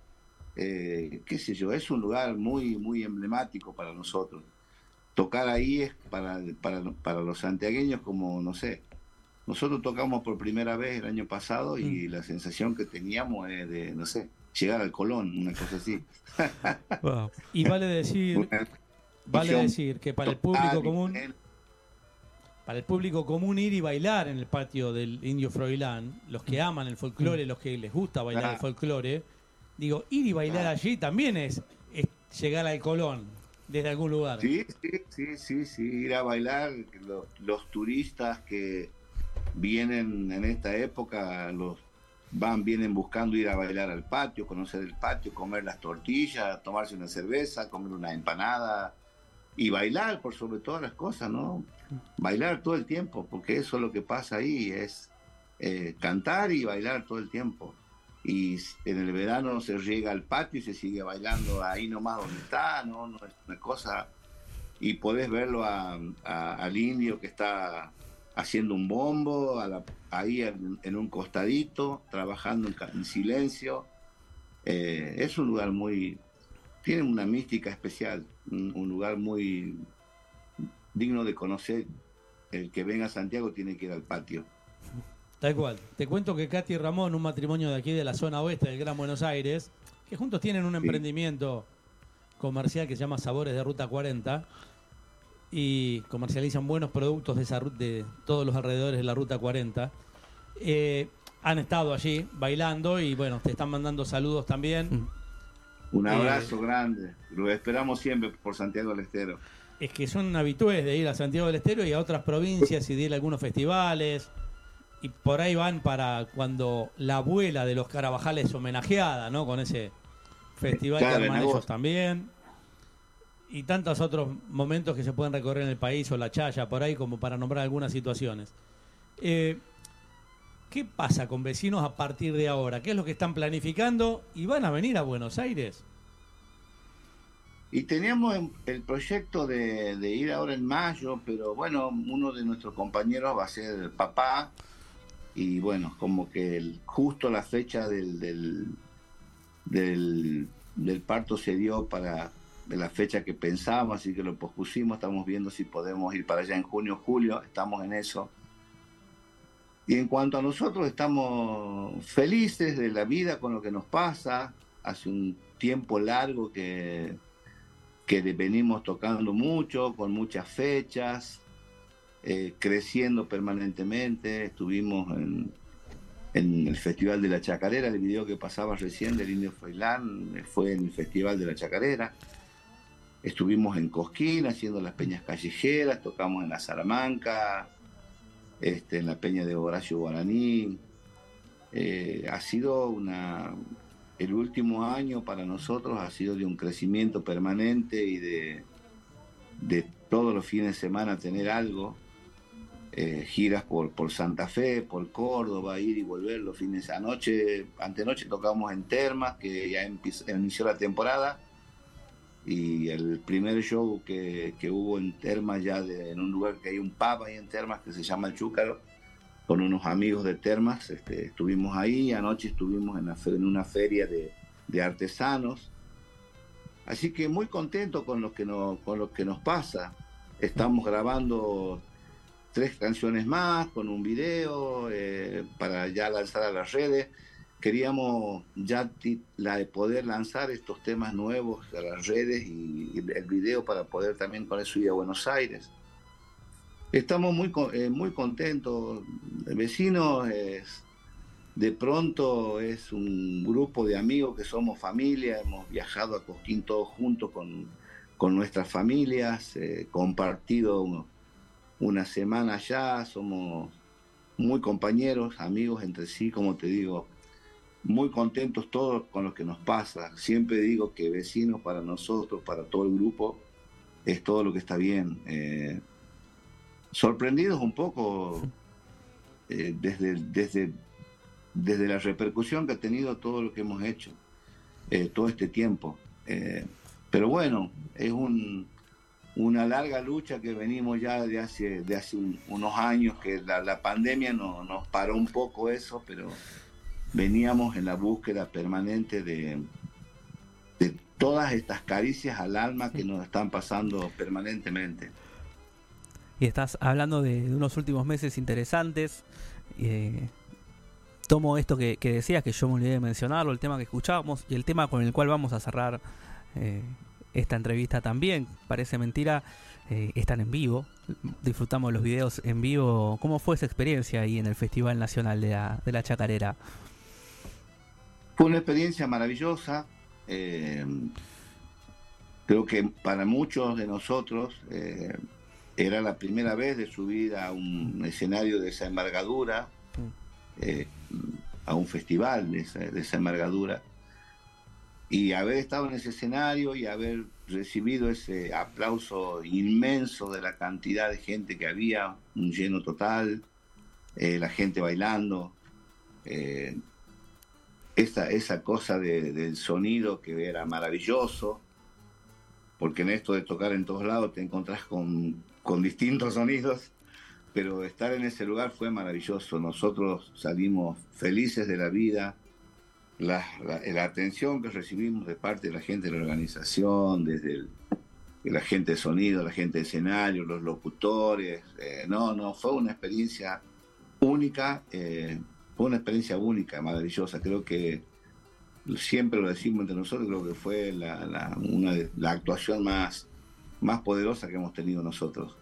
Eh, qué sé yo, es un lugar muy, muy emblemático para nosotros. Tocar ahí es para, para, para los santiagueños como, no sé, nosotros tocamos por primera vez el año pasado y la sensación que teníamos es de, no sé, llegar al Colón, una cosa así. Y vale decir, vale decir que para el público común, para el público común ir y bailar en el patio del Indio Froilán, los que aman el folclore, los que les gusta bailar el folclore, digo, ir y bailar allí también es, es llegar al Colón desde algún lugar. Sí, sí, sí, sí, sí, ir a bailar, los turistas que vienen en esta época, los van, vienen buscando ir a bailar al patio, conocer el patio, comer las tortillas, tomarse una cerveza, comer una empanada y bailar por sobre todas las cosas, ¿no? Bailar todo el tiempo, porque eso es lo que pasa ahí, es eh, cantar y bailar todo el tiempo. Y en el verano se llega al patio y se sigue bailando ahí nomás donde está, ¿no? no es una cosa... Y podés verlo a- al indio que está haciendo un bombo, a ahí en, un costadito, trabajando en silencio. Eh, es un lugar muy... Tiene una mística especial, un, un lugar muy digno de conocer. El que venga a Santiago tiene que ir al patio. Tal cual. Te cuento que Katy y Ramón, un matrimonio de aquí de la zona oeste del Gran Buenos Aires, que juntos tienen un emprendimiento comercial que se llama Sabores de Ruta 40 y comercializan buenos productos de, esa, de todos los alrededores de la Ruta 40. Eh, han estado allí bailando y bueno, te están mandando saludos también. Un Eh, abrazo grande. Lo esperamos siempre por Santiago del Estero. Es que son habitués de ir a Santiago del Estero y a otras provincias y de ir a algunos festivales. Y por ahí van para cuando la abuela de los Carabajales es homenajeada, ¿no? Con ese festival Claro, que arman ellos también. Y tantos otros momentos que se pueden recorrer en el país o la chaya, por ahí, como para nombrar algunas situaciones. Eh, ¿Qué pasa con vecinos a partir de ahora? ¿Qué es lo que están planificando? ¿Y van a venir a Buenos Aires? Y teníamos en- el proyecto de, de ir ahora en mayo, pero bueno, uno de nuestros compañeros va a ser el papá. Y bueno, como que justo la fecha del, del, parto se dio para la fecha que pensábamos, así que lo pospusimos. Estamos viendo si podemos ir para allá en junio julio. Estamos en eso. Y en cuanto a nosotros, estamos felices de la vida con lo que nos pasa. Hace un tiempo largo que, que venimos tocando mucho, con muchas fechas, eh, creciendo permanentemente. Estuvimos en, el Festival de la Chacarera, el video que pasaba recién del Indio Froilán eh, fue en el Festival de la Chacarera. Estuvimos en Cosquín haciendo las peñas callejeras, tocamos en la Salamanca, este, en la peña de Horacio Guaraní. Eh, ha sido una, el último año para nosotros ha sido de un crecimiento permanente y de, de todos los fines de semana tener algo. Eh, giras por, por Santa Fe, por Córdoba, ir y volver los fines. Anoche, antenoche tocamos en Termas, que ya empieza- inició la temporada. Y el primer show que, que hubo en Termas, ya de- en un lugar que hay un pub ahí en Termas que se llama El Chúcaro, con unos amigos de Termas, este, estuvimos ahí. Anoche estuvimos en, la en una feria de, de artesanos. Así que muy contento con lo que nos, con lo que nos pasa. Estamos grabando tres canciones más con un video eh, para ya lanzar a las redes. Queríamos ya la de poder lanzar estos temas nuevos a las redes y, el video para poder también con eso ir a Buenos Aires. Estamos muy, eh, muy contentos. Vecinos de pronto es un grupo de amigos que somos familia, hemos viajado a Cosquín todos juntos con, con nuestras familias, eh, compartido una semana allá, somos muy compañeros, amigos entre sí, como te digo, muy contentos todos con lo que nos pasa. Siempre digo que vecinos para nosotros, para todo el grupo, es todo lo que está bien. Eh, sorprendidos un poco eh, desde, desde, desde la repercusión que ha tenido todo lo que hemos hecho eh, todo este tiempo. Pero bueno, es un, una larga lucha que venimos ya de hace, de hace un- unos años, que la, la pandemia no- nos paró un poco eso, pero veníamos en la búsqueda permanente de, de todas estas caricias al alma que nos están pasando permanentemente. Y estás hablando de, de unos últimos meses interesantes. eh, tomo esto que, que decías, que yo me olvidé de mencionarlo, el tema que escuchábamos y el tema con el cual vamos a cerrar eh, esta entrevista también. Parece mentira, eh, están en vivo. Disfrutamos los videos en vivo. ¿Cómo fue esa experiencia ahí en el Festival Nacional de la, de la Chacarera? Fue una experiencia maravillosa. eh, creo que para muchos de nosotros eh, era la primera vez de subir a un escenario de esa envergadura, eh, a un festival de esa, de esa envergadura. Y haber estado en ese escenario y haber recibido ese aplauso inmenso de la cantidad de gente que había, un lleno total, eh, la gente bailando. eh, esa, esa cosa de- del sonido que era maravilloso, porque en esto de tocar en todos lados te encontrás con, con distintos sonidos, pero estar en ese lugar fue maravilloso. Nosotros salimos felices de la vida, la, atención que recibimos de parte de la gente de la organización, desde el- de la gente de sonido, la gente de escenario, los locutores. eh, no, no, fue una experiencia única, eh, fue una experiencia única, maravillosa. Creo que siempre lo decimos entre nosotros, creo que fue la actuación más, más poderosa que hemos tenido nosotros.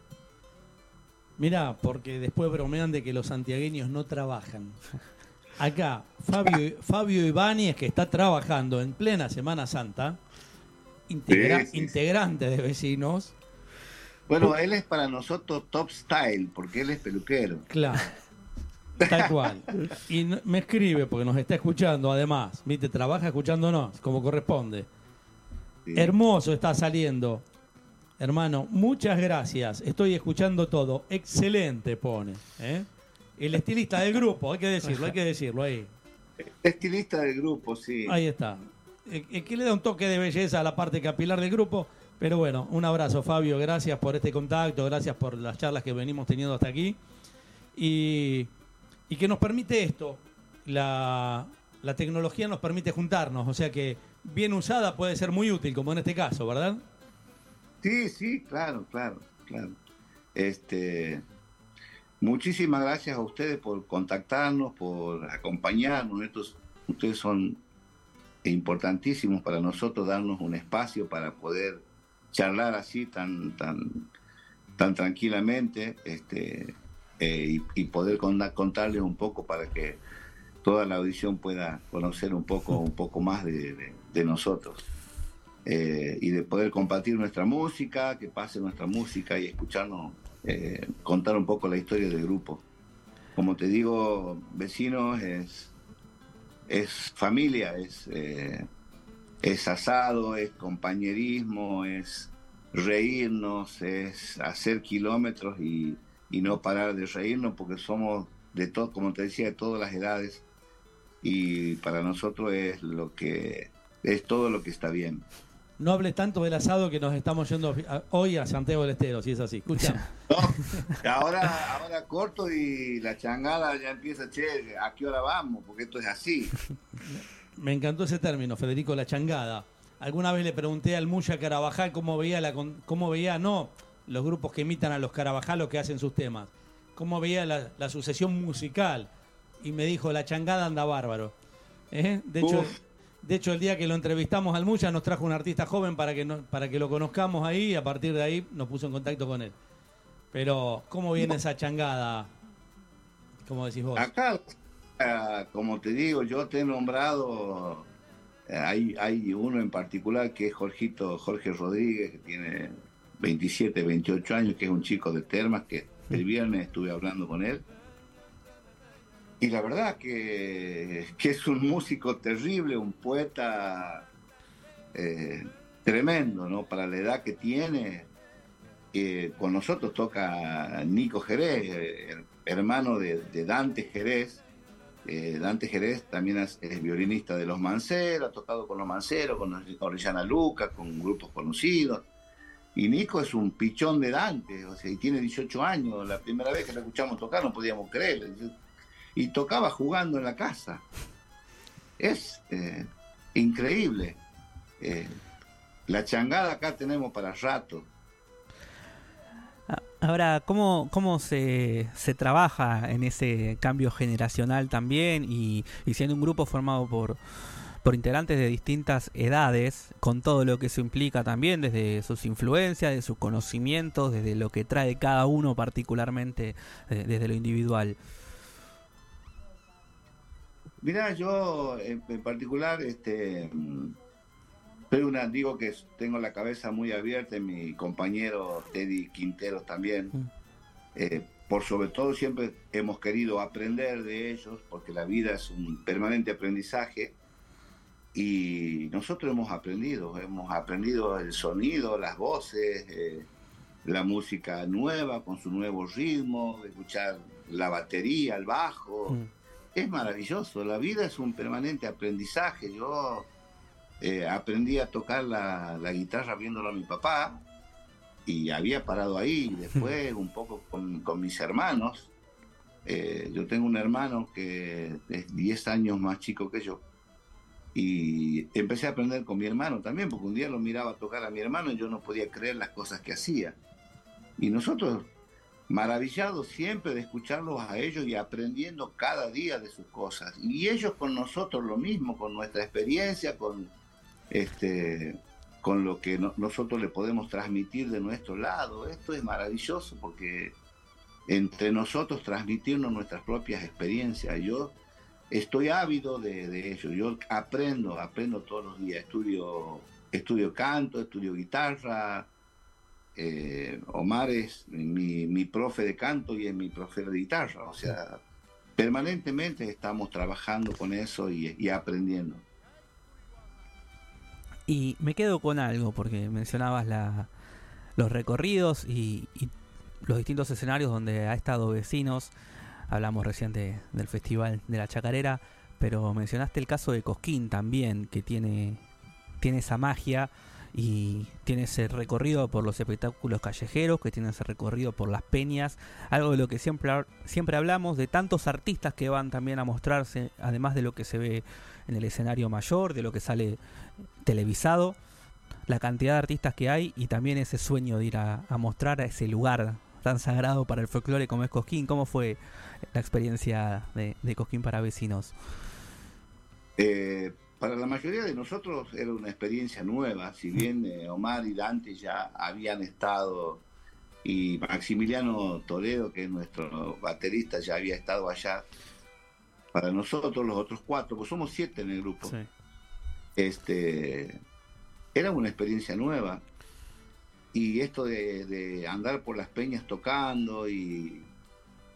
Mirá, porque después bromean de que los santiagueños no trabajan. Acá, Fabio, Fabio Ibáñez, que está trabajando en plena Semana Santa, integra- Sí, sí, sí. integrante de vecinos. Bueno, él es para nosotros top style, porque él es peluquero. Claro. Tal cual. Y me escribe porque nos está escuchando, además. Viste, trabaja escuchándonos, como corresponde. Hermoso está saliendo. Hermano, muchas gracias. Estoy escuchando todo. Excelente pone. ¿eh? El estilista del grupo, hay que decirlo, hay que decirlo ahí. Estilista del grupo, sí. Ahí está. Eh, eh, que le da un toque de belleza a la parte capilar del grupo. Pero bueno, un abrazo, Fabio. Gracias por este contacto, gracias por las charlas que venimos teniendo hasta aquí. Y, y que nos permite esto. La, la tecnología nos permite juntarnos. O sea que bien usada puede ser muy útil, como en este caso, ¿verdad? Sí, sí, claro, claro, claro. Este, muchísimas gracias a ustedes por contactarnos, por acompañarnos. Ustedes son importantísimos para nosotros, darnos un espacio para poder charlar así tan, tan, tan tranquilamente, este, eh, y, poder contar- contarles un poco para que toda la audición pueda conocer un poco, un poco más de nosotros. Eh, y de poder compartir nuestra música, que pase nuestra música y escucharnos, eh, contar un poco la historia del grupo. Como te digo, vecinos es, es familia, es, eh, es asado, es compañerismo, es reírnos, es hacer kilómetros y, y no parar de reírnos porque somos de todo, como te decía, de todas las edades y para nosotros es lo que es todo lo que está bien. No hables tanto del asado que nos estamos yendo hoy a Santiago del Estero, si es así. Escucha. Ahora, ahora corto y la changada ya empieza, che, ¿a qué hora vamos? Porque esto es así. Me encantó ese término, Federico, la changada. Alguna vez le pregunté al Muya Carabajal cómo veía, la, cómo veía, no los grupos que imitan a los Carabajal o que hacen sus temas, cómo veía la, la sucesión musical. Y me dijo, la changada anda bárbaro. ¿Eh? De, hecho, Uf. De hecho, el día que lo entrevistamos al Muya nos trajo un artista joven para que, no- para que lo conozcamos ahí y a partir de ahí nos puso en contacto con él. Pero, ¿cómo viene esa changada? ¿Cómo decís vos? Acá, ah, como te digo, yo te he nombrado, eh, hay, hay uno en particular que es Jorgito, Jorge Rodríguez, que tiene 27, 28 años, que es un chico de Termas, que el viernes estuve hablando con él. Y la verdad que, que es un músico terrible, un poeta eh, tremendo, ¿no? Para la edad que tiene, con nosotros toca Nico Jerez, her- hermano de, Dante Jerez. Eh, Dante Jerez también es, es violinista de los Manceros, ha tocado con los Manceros, con Orellana Luca, con grupos conocidos. Y Nico es un pichón de Dante, o sea, y tiene 18 años. La primera vez que lo escuchamos tocar no podíamos creer. Y tocaba jugando en la casa. Es eh, increíble. Eh, la changada acá tenemos para rato. Ahora, ¿cómo, cómo se, se trabaja en ese cambio generacional también y, y siendo un grupo formado por, por integrantes de distintas edades, con todo lo que eso implica también, desde sus influencias, de sus conocimientos, desde lo que trae cada uno particularmente, eh, desde lo individual? Mirá, yo en, en particular, este, mm, soy una, digo que tengo la cabeza muy abierta, mi compañero Teddy Quinteros también. Eh, por sobre todo siempre hemos querido aprender de ellos, porque la vida es un permanente aprendizaje. Y nosotros hemos aprendido, hemos aprendido el sonido, las voces, eh, la música nueva con su nuevo ritmo, escuchar la batería, el bajo. Es maravilloso, la vida es un permanente aprendizaje. Yo eh, aprendí a tocar la, la guitarra viéndolo a mi papá y había parado ahí. Después un poco con, con mis hermanos. Eh, yo tengo un hermano que es 10 años más chico que yo. Y empecé a aprender con mi hermano también, porque un día lo miraba tocar a mi hermano y yo no podía creer las cosas que hacía. Y nosotros maravillados siempre de escucharlos a ellos y aprendiendo cada día de sus cosas. Y ellos con nosotros lo mismo, con nuestra experiencia, con este con lo que no- nosotros le podemos transmitir de nuestro lado. Esto es maravilloso porque entre nosotros transmitirnos nuestras propias experiencias. Yo estoy ávido de, de. Yo aprendo, aprendo todos los días. Estudio, estudio canto, estudio guitarra. Eh, Omar es mi, profe de canto y es mi profe de guitarra. O sea, permanentemente estamos trabajando con eso y, aprendiendo. Y me quedo con algo, porque mencionabas los recorridos y, y los distintos escenarios donde ha estado vecinos. Hablamos recién de- del Festival de la Chacarera, pero mencionaste el caso de Cosquín también, que tiene, tiene esa magia y tiene ese recorrido por los espectáculos callejeros, que tiene ese recorrido por las peñas, algo de lo que siempre, siempre hablamos, de tantos artistas que van también a mostrarse, además de lo que se ve en el escenario mayor, de lo que sale televisado, la cantidad de artistas que hay y también ese sueño de ir a, a mostrar a ese lugar tan sagrado para el folclore como es Cosquín. ¿Cómo fue la experiencia de, de Cosquín para vecinos? Eh, para la mayoría de nosotros era una experiencia nueva, si bien eh, Omar y Dante ya habían estado y Maximiliano Toledo, que es nuestro baterista, ya había estado allá. para nosotros, los otros cuatro, pues somos siete en el grupo. Este, era una experiencia nueva. Y esto de, de andar por las peñas tocando y,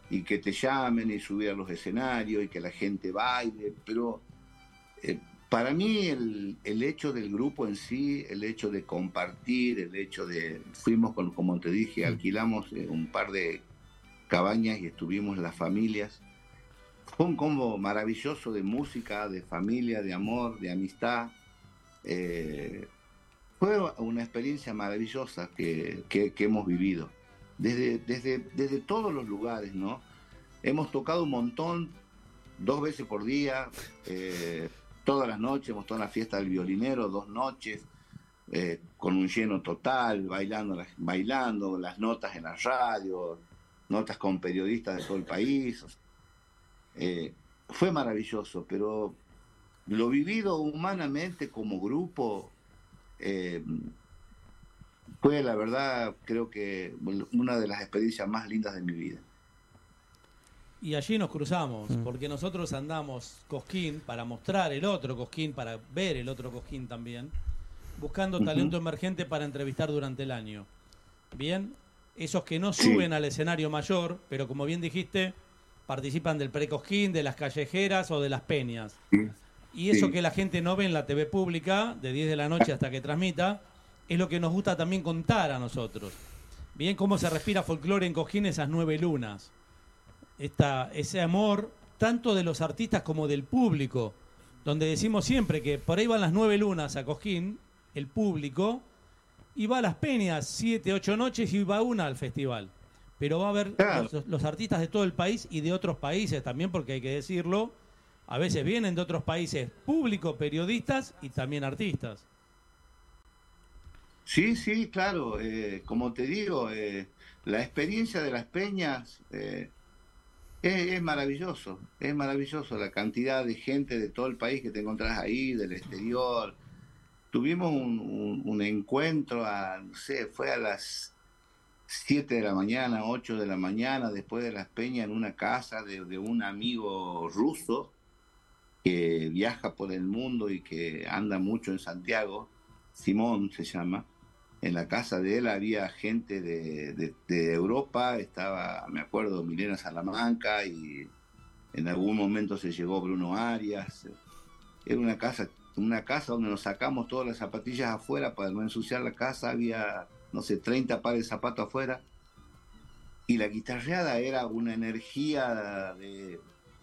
y que te llamen y subir a los escenarios y que la gente baile, pero eh, para mí el, el hecho del grupo en sí, el hecho de compartir, el hecho de, fuimos con, como te dije, alquilamos eh, un par de cabañas y estuvimos las familias. Fue un combo maravilloso de música, de familia, de amor, de amistad. Eh, fue una experiencia maravillosa que, que- que hemos vivido. Desde, desde, desde todos los lugares, ¿no? Hemos tocado un montón, dos veces por día, eh, todas las noches, en la fiesta del violinero, dos noches, eh, con un lleno total, bailando, bailando, las notas en la radio, notas con periodistas de todo el país. Eh, fue maravilloso, pero lo vivido humanamente como grupo eh, fue, la verdad, creo que una de las experiencias más lindas de mi vida. Y allí nos cruzamos, porque nosotros andamos Cosquín para mostrar el otro Cosquín, para ver el otro Cosquín también, buscando talento emergente para entrevistar durante el año. Bien, esos que no Sí. suben al escenario mayor, pero como bien dijiste, participan del pre-Cosquín, de las callejeras o de las peñas. Y eso Sí. que la gente no ve en la TV pública, de 10 de la noche hasta que transmita, es lo que nos gusta también contar a nosotros. Bien, cómo se respira folclore en Cojín esas nueve lunas. Esta, ese amor, tanto de los artistas como del público, donde decimos siempre que por ahí van las nueve lunas a Cojín, el público, y va a las peñas siete, ocho noches y va una al festival. Pero va a haber los, los artistas de todo el país y de otros países también, porque hay que decirlo, a veces vienen de otros países público, periodistas y también artistas. Sí, sí, claro. eh, como te digo, eh, la experiencia de las peñas eh, es, maravilloso. Es maravilloso la cantidad de gente de todo el país que te encontrás ahí, del exterior. Tuvimos un, encuentro, a, no sé, fue a las 7 de la mañana, 8 de la mañana, después de las peñas, en una casa de un amigo ruso que viaja por el mundo y que anda mucho en Santiago, Simón se llama. En la casa de él había gente de, Europa, estaba, me acuerdo, Milena Salamanca y en algún momento se llegó Bruno Arias. Era una casa, una casa donde nos sacamos todas las zapatillas afuera para no ensuciar la casa, había, no sé, 30 pares de zapatos afuera. Y la guitarreada era una energía de,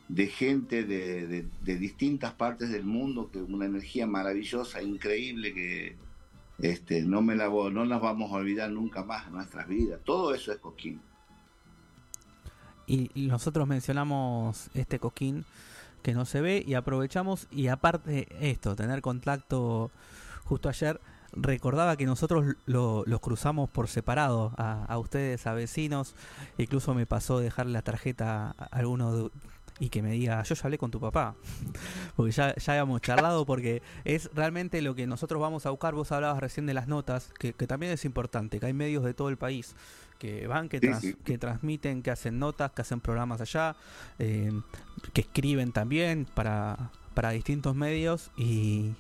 de gente de distintas partes del mundo, que una energía maravillosa, increíble, que este, no, me la, no las vamos a olvidar nunca más en nuestras vidas. Todo eso es Coquín. Y nosotros mencionamos este coquín que no se ve y aprovechamos y aparte esto, tener contacto justo ayer, recordaba que nosotros lo- los cruzamos por separado a, a ustedes, a vecinos, incluso me pasó dejarle la tarjeta a alguno de- y que me diga, yo ya hablé con tu papá, porque ya, ya habíamos charlado, porque es realmente lo que nosotros vamos a buscar, vos hablabas recién de las notas, que, que también es importante, que hay medios de todo el país que van, que, Sí, trans- sí. que transmiten, que hacen notas, que hacen programas allá, eh, que escriben también para, para distintos medios y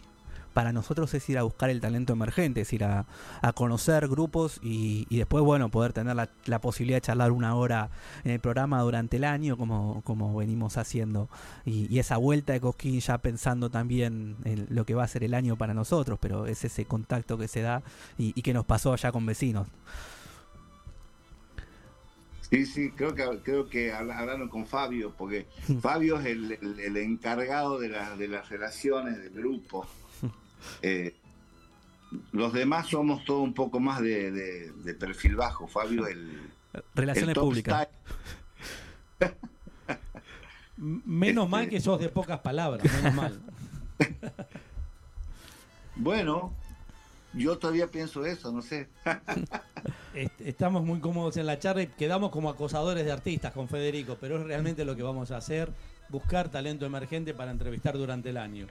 para nosotros es ir a buscar el talento emergente, es ir a, a conocer grupos y, y después, bueno, poder tener la, la posibilidad de charlar una hora en el programa durante el año como, como venimos haciendo. Y, y esa vuelta de Cosquín ya pensando también en lo que va a ser el año para nosotros, pero es ese contacto que se da y, y que nos pasó allá con vecinos. Sí, sí, creo que creo que habla- hablaron con Fabio, porque Fabio es el, el- el encargado de, la- de las relaciones del grupo. Eh, los demás somos todo un poco más de, de- de perfil bajo. Fabio el Relaciones el top públicas. Menos mal que sos de pocas palabras, menos mal. Bueno, yo todavía pienso eso, no sé. Est- Estamos muy cómodos en la charla y quedamos como acosadores de artistas con Federico, pero es realmente lo que vamos a hacer, buscar talento emergente para entrevistar durante el año.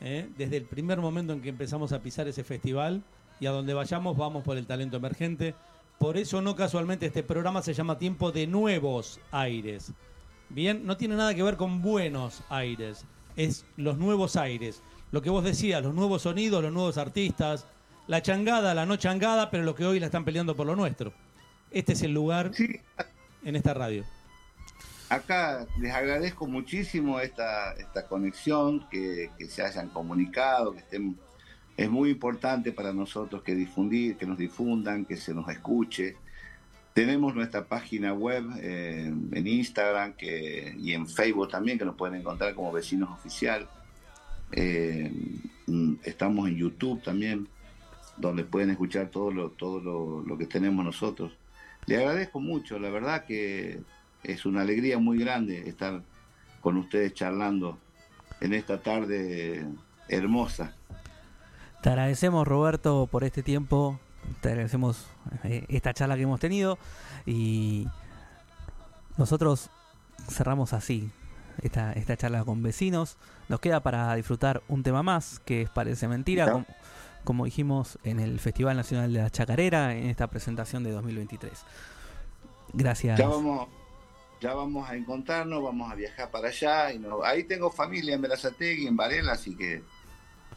¿Eh? Desde el primer momento en que empezamos a pisar ese festival y a donde vayamos vamos por el talento emergente. Por eso no casualmente este programa se llama Tiempo de Nuevos Aires. Bien, no tiene nada que ver con Buenos Aires, es los nuevos aires. Lo que vos decías, los nuevos sonidos, los nuevos artistas, la changada, la no changada, pero lo que hoy la están peleando por lo nuestro. Este es el lugar en esta radio. Acá les agradezco muchísimo esta, esta conexión, que, que se hayan comunicado, que estén. Es muy importante para nosotros que difundir, que nos difundan, que se nos escuche. Tenemos nuestra página web eh, en Instagram que, y en Facebook también, que nos pueden encontrar como Vecinos Oficial. Eh, mm, estamos en YouTube también, donde pueden escuchar todo lo, todo lo, lo que tenemos nosotros. Le agradezco mucho, la verdad que es una alegría muy grande estar con ustedes charlando en esta tarde hermosa. Te agradecemos, Roberto, por este tiempo. Te agradecemos eh, esta charla que hemos tenido. Y nosotros cerramos así esta, esta charla con vecinos. Nos queda para disfrutar un tema más, que es Parece Mentira, como, como dijimos en el Festival Nacional de la Chacarera, en esta presentación de 2023. Gracias. Ya vamos, ya vamos a encontrarnos, vamos a viajar para allá. Y no- ahí tengo familia en Berazategui, en Varela, así que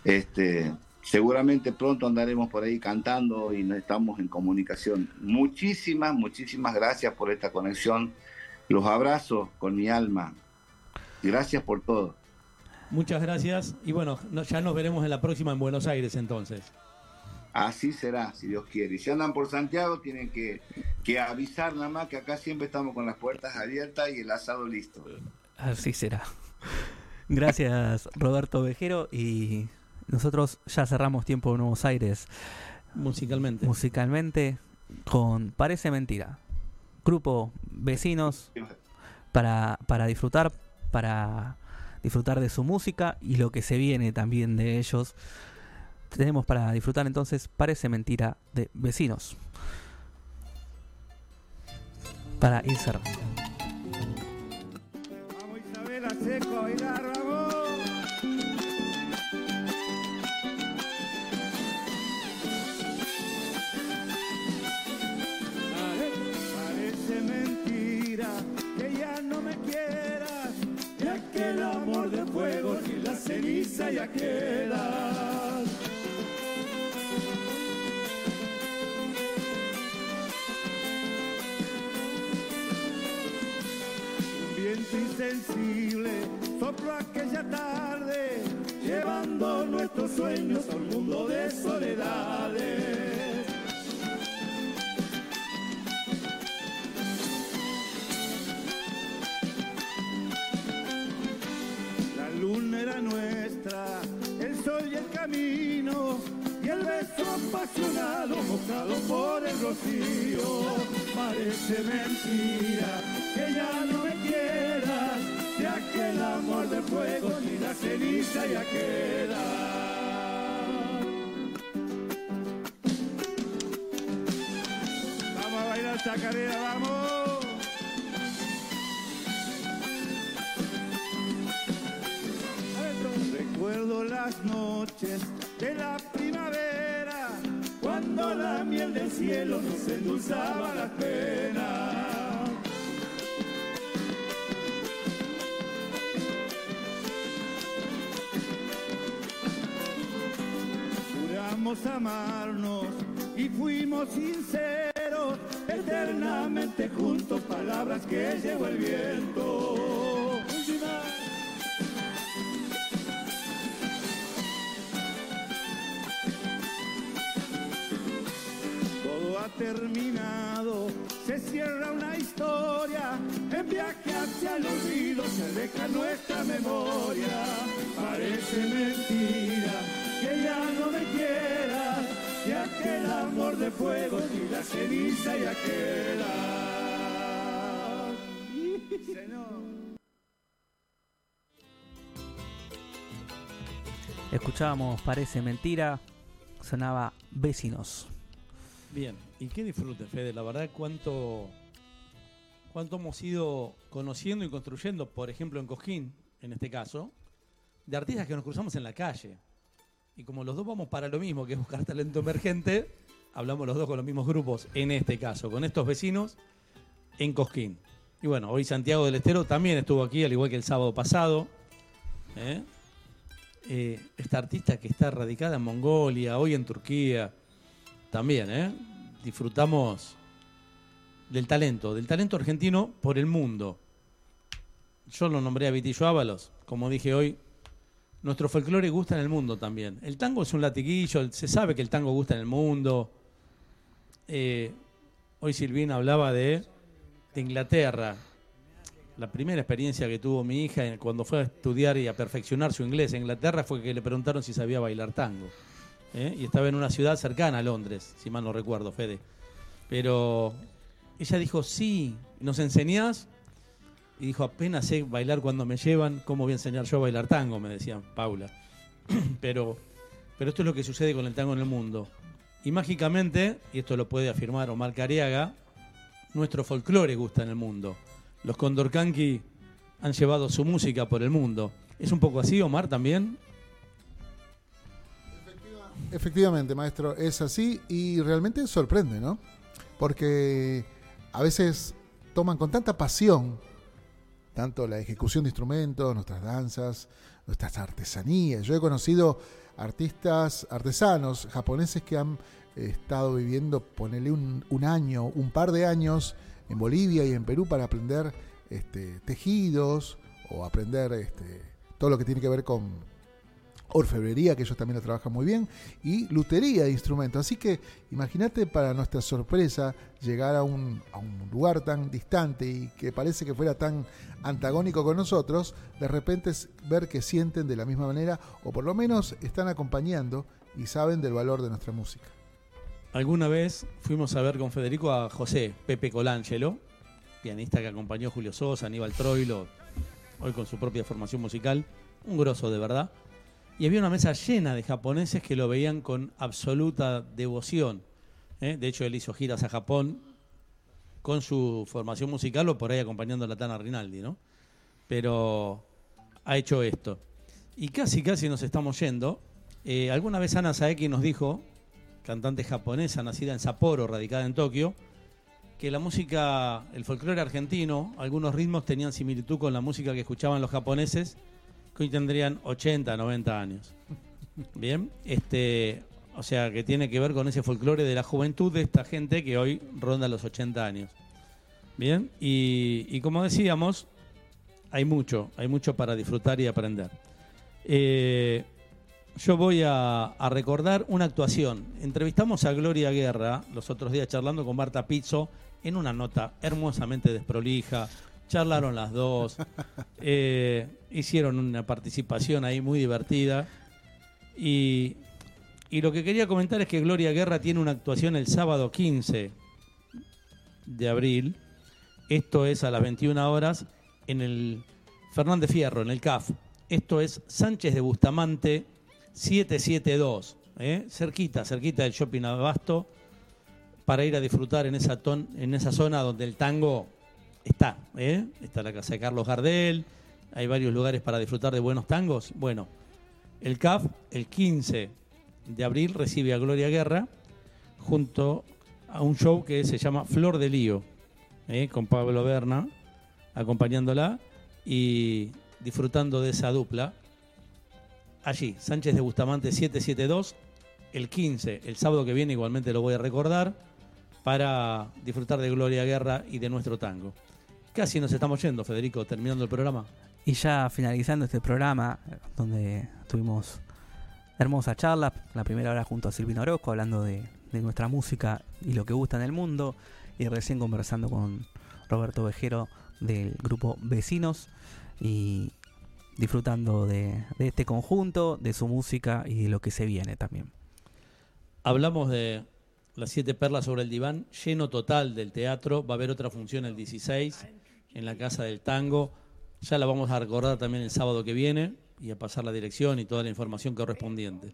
este, seguramente pronto andaremos por ahí cantando y estamos en comunicación. Muchísimas, muchísimas gracias por esta conexión. Los abrazo con mi alma. Gracias por todo. Muchas gracias y bueno, no- ya nos veremos en la próxima en Buenos Aires entonces. Así será, si Dios quiere. Y si andan por Santiago, tienen que, que avisar nada más que acá siempre estamos con las puertas abiertas y el asado listo. Así será. Gracias, Roberto Vejero. Y nosotros ya cerramos tiempo en Buenos Aires. Musicalmente. Musicalmente con Parece Mentira. Grupo Vecinos para, para disfrutar, para disfrutar de su música y lo que se viene también de ellos. Tenemos para disfrutar entonces Parece Mentira de Vecinos. Para ir cerrando. Isabela Seco a bailar, vamos. Parece mentira que ya no me quieras, ya que el amor de fuego ni la ceniza ya queda. Un viento insensible sopló aquella tarde, llevando nuestros sueños a un mundo de soledades. La luna era nuestra, el sol y el camino, y el beso apasionado mojado por el rocío. Parece mentira que ya no me quieras, ya que el amor de fuego ni la ceniza ya queda. Vamos a bailar chacarera, vamos. Recuerdo las noches de la primavera, cuando la miel del cielo nos endulzaba las penas. Amarnos y fuimos sinceros, eternamente juntos, palabras que llevó el viento. Todo ha terminado, se cierra una historia, en viaje hacia el olvido se deja nuestra memoria. Parece mentira no me quieras, ya que el amor de fuego ni la ceniza ya queda. Escuchábamos Parece Mentira, sonaba Vecinos. Bien, y qué disfrute, Fede. La verdad, cuánto, cuánto hemos ido conociendo y construyendo, por ejemplo, en Cosquín, en este caso, de artistas que nos cruzamos en la calle. Y como los dos vamos para lo mismo, que es buscar talento emergente, hablamos los dos con los mismos grupos, en este caso, con estos vecinos en Cosquín. Y bueno, hoy Santiago del Estero también estuvo aquí, al igual que el sábado pasado. ¿eh? Eh, esta artista que está radicada en Mongolia, hoy en Turquía, también, ¿eh? Disfrutamos del talento, del talento argentino por el mundo. Yo lo nombré a Vitillo Ábalos, como dije hoy, nuestro folclore gusta en el mundo también. El tango es un latiguillo, se sabe que el tango gusta en el mundo. Eh, hoy Silvina hablaba de, de Inglaterra. La primera experiencia que tuvo mi hija cuando fue a estudiar y a perfeccionar su inglés en Inglaterra fue que le preguntaron si sabía bailar tango. ¿eh? Y estaba en una ciudad cercana a Londres, si mal no recuerdo, Fede. Pero ella dijo, sí, ¿nos enseñás? Y dijo, apenas sé bailar cuando me llevan, ¿cómo voy a enseñar yo a bailar tango? Me decía Paula. pero, pero esto es lo que sucede con el tango en el mundo. Y mágicamente, y esto lo puede afirmar Omar Cariaga, nuestro folclore gusta en el mundo. Los Condorcanqui han llevado su música por el mundo. ¿Es un poco así, Omar, también? Efectivamente, maestro, es así y realmente sorprende, ¿no? Porque a veces toman con tanta pasión tanto la ejecución de instrumentos, nuestras danzas, nuestras artesanías. Yo he conocido artistas, artesanos japoneses que han estado viviendo, ponele un, un año, un par de años en Bolivia y en Perú para aprender este, tejidos o aprender este, todo lo que tiene que ver con orfebrería, que ellos también lo trabajan muy bien, y lutería de instrumentos. Así que imagínate para nuestra sorpresa llegar a un, a un lugar tan distante y que parece que fuera tan antagónico con nosotros, de repente ver que sienten de la misma manera o por lo menos están acompañando y saben del valor de nuestra música. Alguna vez fuimos a ver con Federico a José Pepe Colangelo, pianista que acompañó a Julio Sosa, Aníbal Troilo, hoy con su propia formación musical, un grosso de verdad. Y había una mesa llena de japoneses que lo veían con absoluta devoción. ¿eh? De hecho, él hizo giras a Japón con su formación musical o por ahí acompañando a la Tana Rinaldi, ¿no? Pero ha hecho esto. Y casi, casi nos estamos yendo. Eh, alguna vez Ana Saeki nos dijo, cantante japonesa nacida en Sapporo, radicada en Tokio, que la música, el folclore argentino, algunos ritmos tenían similitud con la música que escuchaban los japoneses, hoy tendrían 80, 90 años. Bien, este, o sea, que tiene que ver con ese folclore de la juventud de esta gente que hoy ronda los 80 años. Bien, y, y como decíamos, hay mucho, hay mucho para disfrutar y aprender. Eh, yo voy a, a recordar una actuación. Entrevistamos a Gloria Guerra los otros días charlando con Marta Pizzo en una nota hermosamente desprolija. Charlaron las dos, eh, hicieron una participación ahí muy divertida. Y, y lo que quería comentar es que Gloria Guerra tiene una actuación el sábado 15 de abril. Esto es a las 21 horas en el Fernández Fierro, en el CAF. Esto es Sánchez de Bustamante 772, ¿eh? cerquita, cerquita del Shopping Abasto, para ir a disfrutar en esa, ton- en esa zona donde el tango está. ¿eh? Está la casa de Carlos Gardel, hay varios lugares para disfrutar de buenos tangos. Bueno, el CAF, el 15 de abril, recibe a Gloria Guerra junto a un show que se llama Flor de Lío, ¿eh? con Pablo Berna acompañándola y disfrutando de esa dupla. Allí, Sánchez de Bustamante 772, el 15, el sábado que viene igualmente lo voy a recordar, para disfrutar de Gloria Guerra y de nuestro tango. Casi nos estamos yendo, Federico, terminando el programa. Y ya finalizando este programa, donde tuvimos hermosa charla, la primera hora junto a Silvino Orozco, hablando de, de nuestra música y lo que gusta en el mundo, y recién conversando con Roberto Vejero del grupo Vecinos, y disfrutando de, de este conjunto, de su música y de lo que se viene también. Hablamos de las siete perlas sobre el diván, lleno total del teatro. Va a haber otra función el 16 en la Casa del Tango. Ya la vamos a recordar también el sábado que viene y a pasar la dirección y toda la información correspondiente.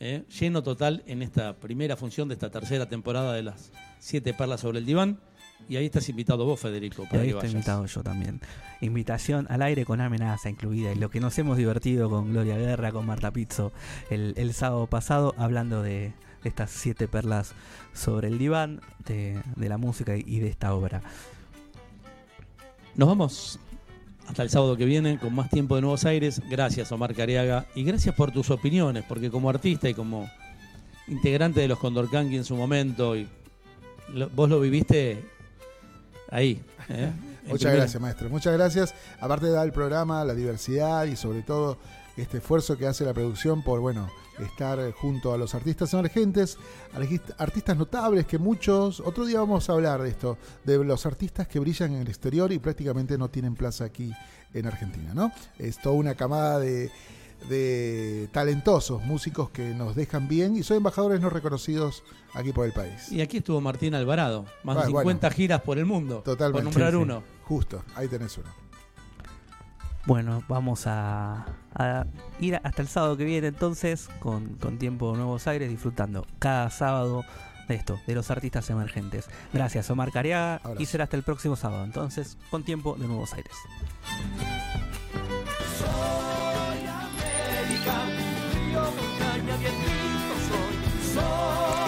¿eh? Lleno total en esta primera función de esta tercera temporada de las siete perlas sobre el diván. Y ahí estás invitado vos, Federico, Y ahí que estoy invitado yo también. Invitación al aire con amenaza incluida. Y lo que nos hemos divertido con Gloria Guerra, con Marta Pizzo el, el sábado pasado, hablando de, de estas siete perlas sobre el diván, de, de la música y de esta obra. Nos vamos hasta el sábado que viene con más tiempo de Nuevos Aires. Gracias, Omar Cariaga. Y gracias por tus opiniones, porque como artista y como integrante de los Condorcanqui en su momento, y lo- vos lo viviste ahí. ¿eh? Muchas primera- gracias, maestro. Muchas gracias. Aparte de dar el programa, la diversidad y sobre todo este esfuerzo que hace la producción por, bueno, estar junto a los artistas emergentes, artistas notables que muchos, otro día vamos a hablar de esto, de los artistas que brillan en el exterior y prácticamente no tienen plaza aquí en Argentina, ¿no? Es toda una camada de, de talentosos músicos que nos dejan bien y son embajadores no reconocidos aquí por el país. Y aquí estuvo Martín Alvarado, más de Ah, bueno. 50 giras por el mundo. Totalmente. Por nombrar sí. uno. Justo, ahí tenés uno. Bueno, vamos a, a ir hasta el sábado que viene entonces con, con Tiempo Nuevos Aires disfrutando cada sábado de esto, de los artistas emergentes. Gracias Omar Cariaga y será hasta el próximo sábado entonces con Tiempo de Nuevos Aires. Soy América, río, montaña, vientito soy. Soy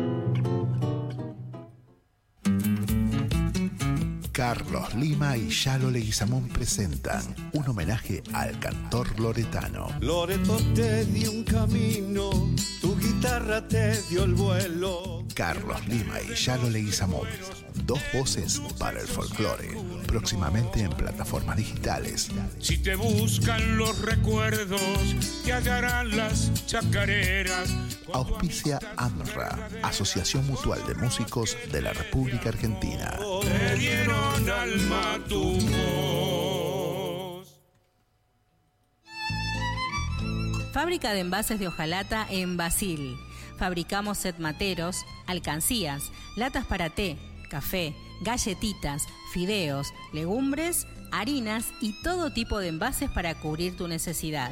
Carlos Lima y Yalo Leguizamón presentan un homenaje al cantor loretano. Loreto te dio un camino, tu guitarra te dio el vuelo. Carlos Lima y Yalo Leguizamón. Dos voces para el folclore. Próximamente en plataformas digitales. Si te buscan los recuerdos, te hallarán las chacareras. Auspicia AMRA, Asociación Mutual de Músicos de la República Argentina. Te dieron alma tu voz. Fábrica de envases de hojalata en Basil. Fabricamos set materos, alcancías, latas para té, café, galletitas, fideos, legumbres, harinas y todo tipo de envases para cubrir tu necesidad.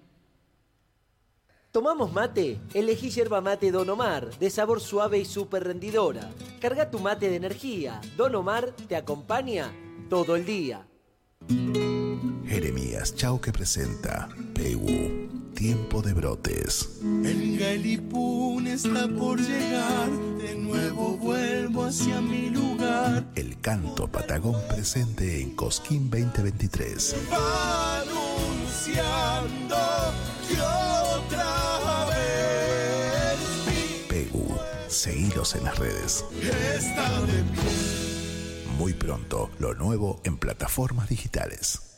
¿Tomamos mate? Elegí yerba mate Don Omar, de sabor suave y súper rendidora. Carga tu mate de energía. Don Omar te acompaña todo el día. Jeremías Chauque presenta Pegu, Tiempo de Brotes. El Galipún está por llegar, de nuevo vuelvo hacia mi lugar. El canto patagón presente en Cosquín 2023. Va anunciando que otra Pegu, seguidos en las redes. Muy pronto, lo nuevo en plataformas digitales.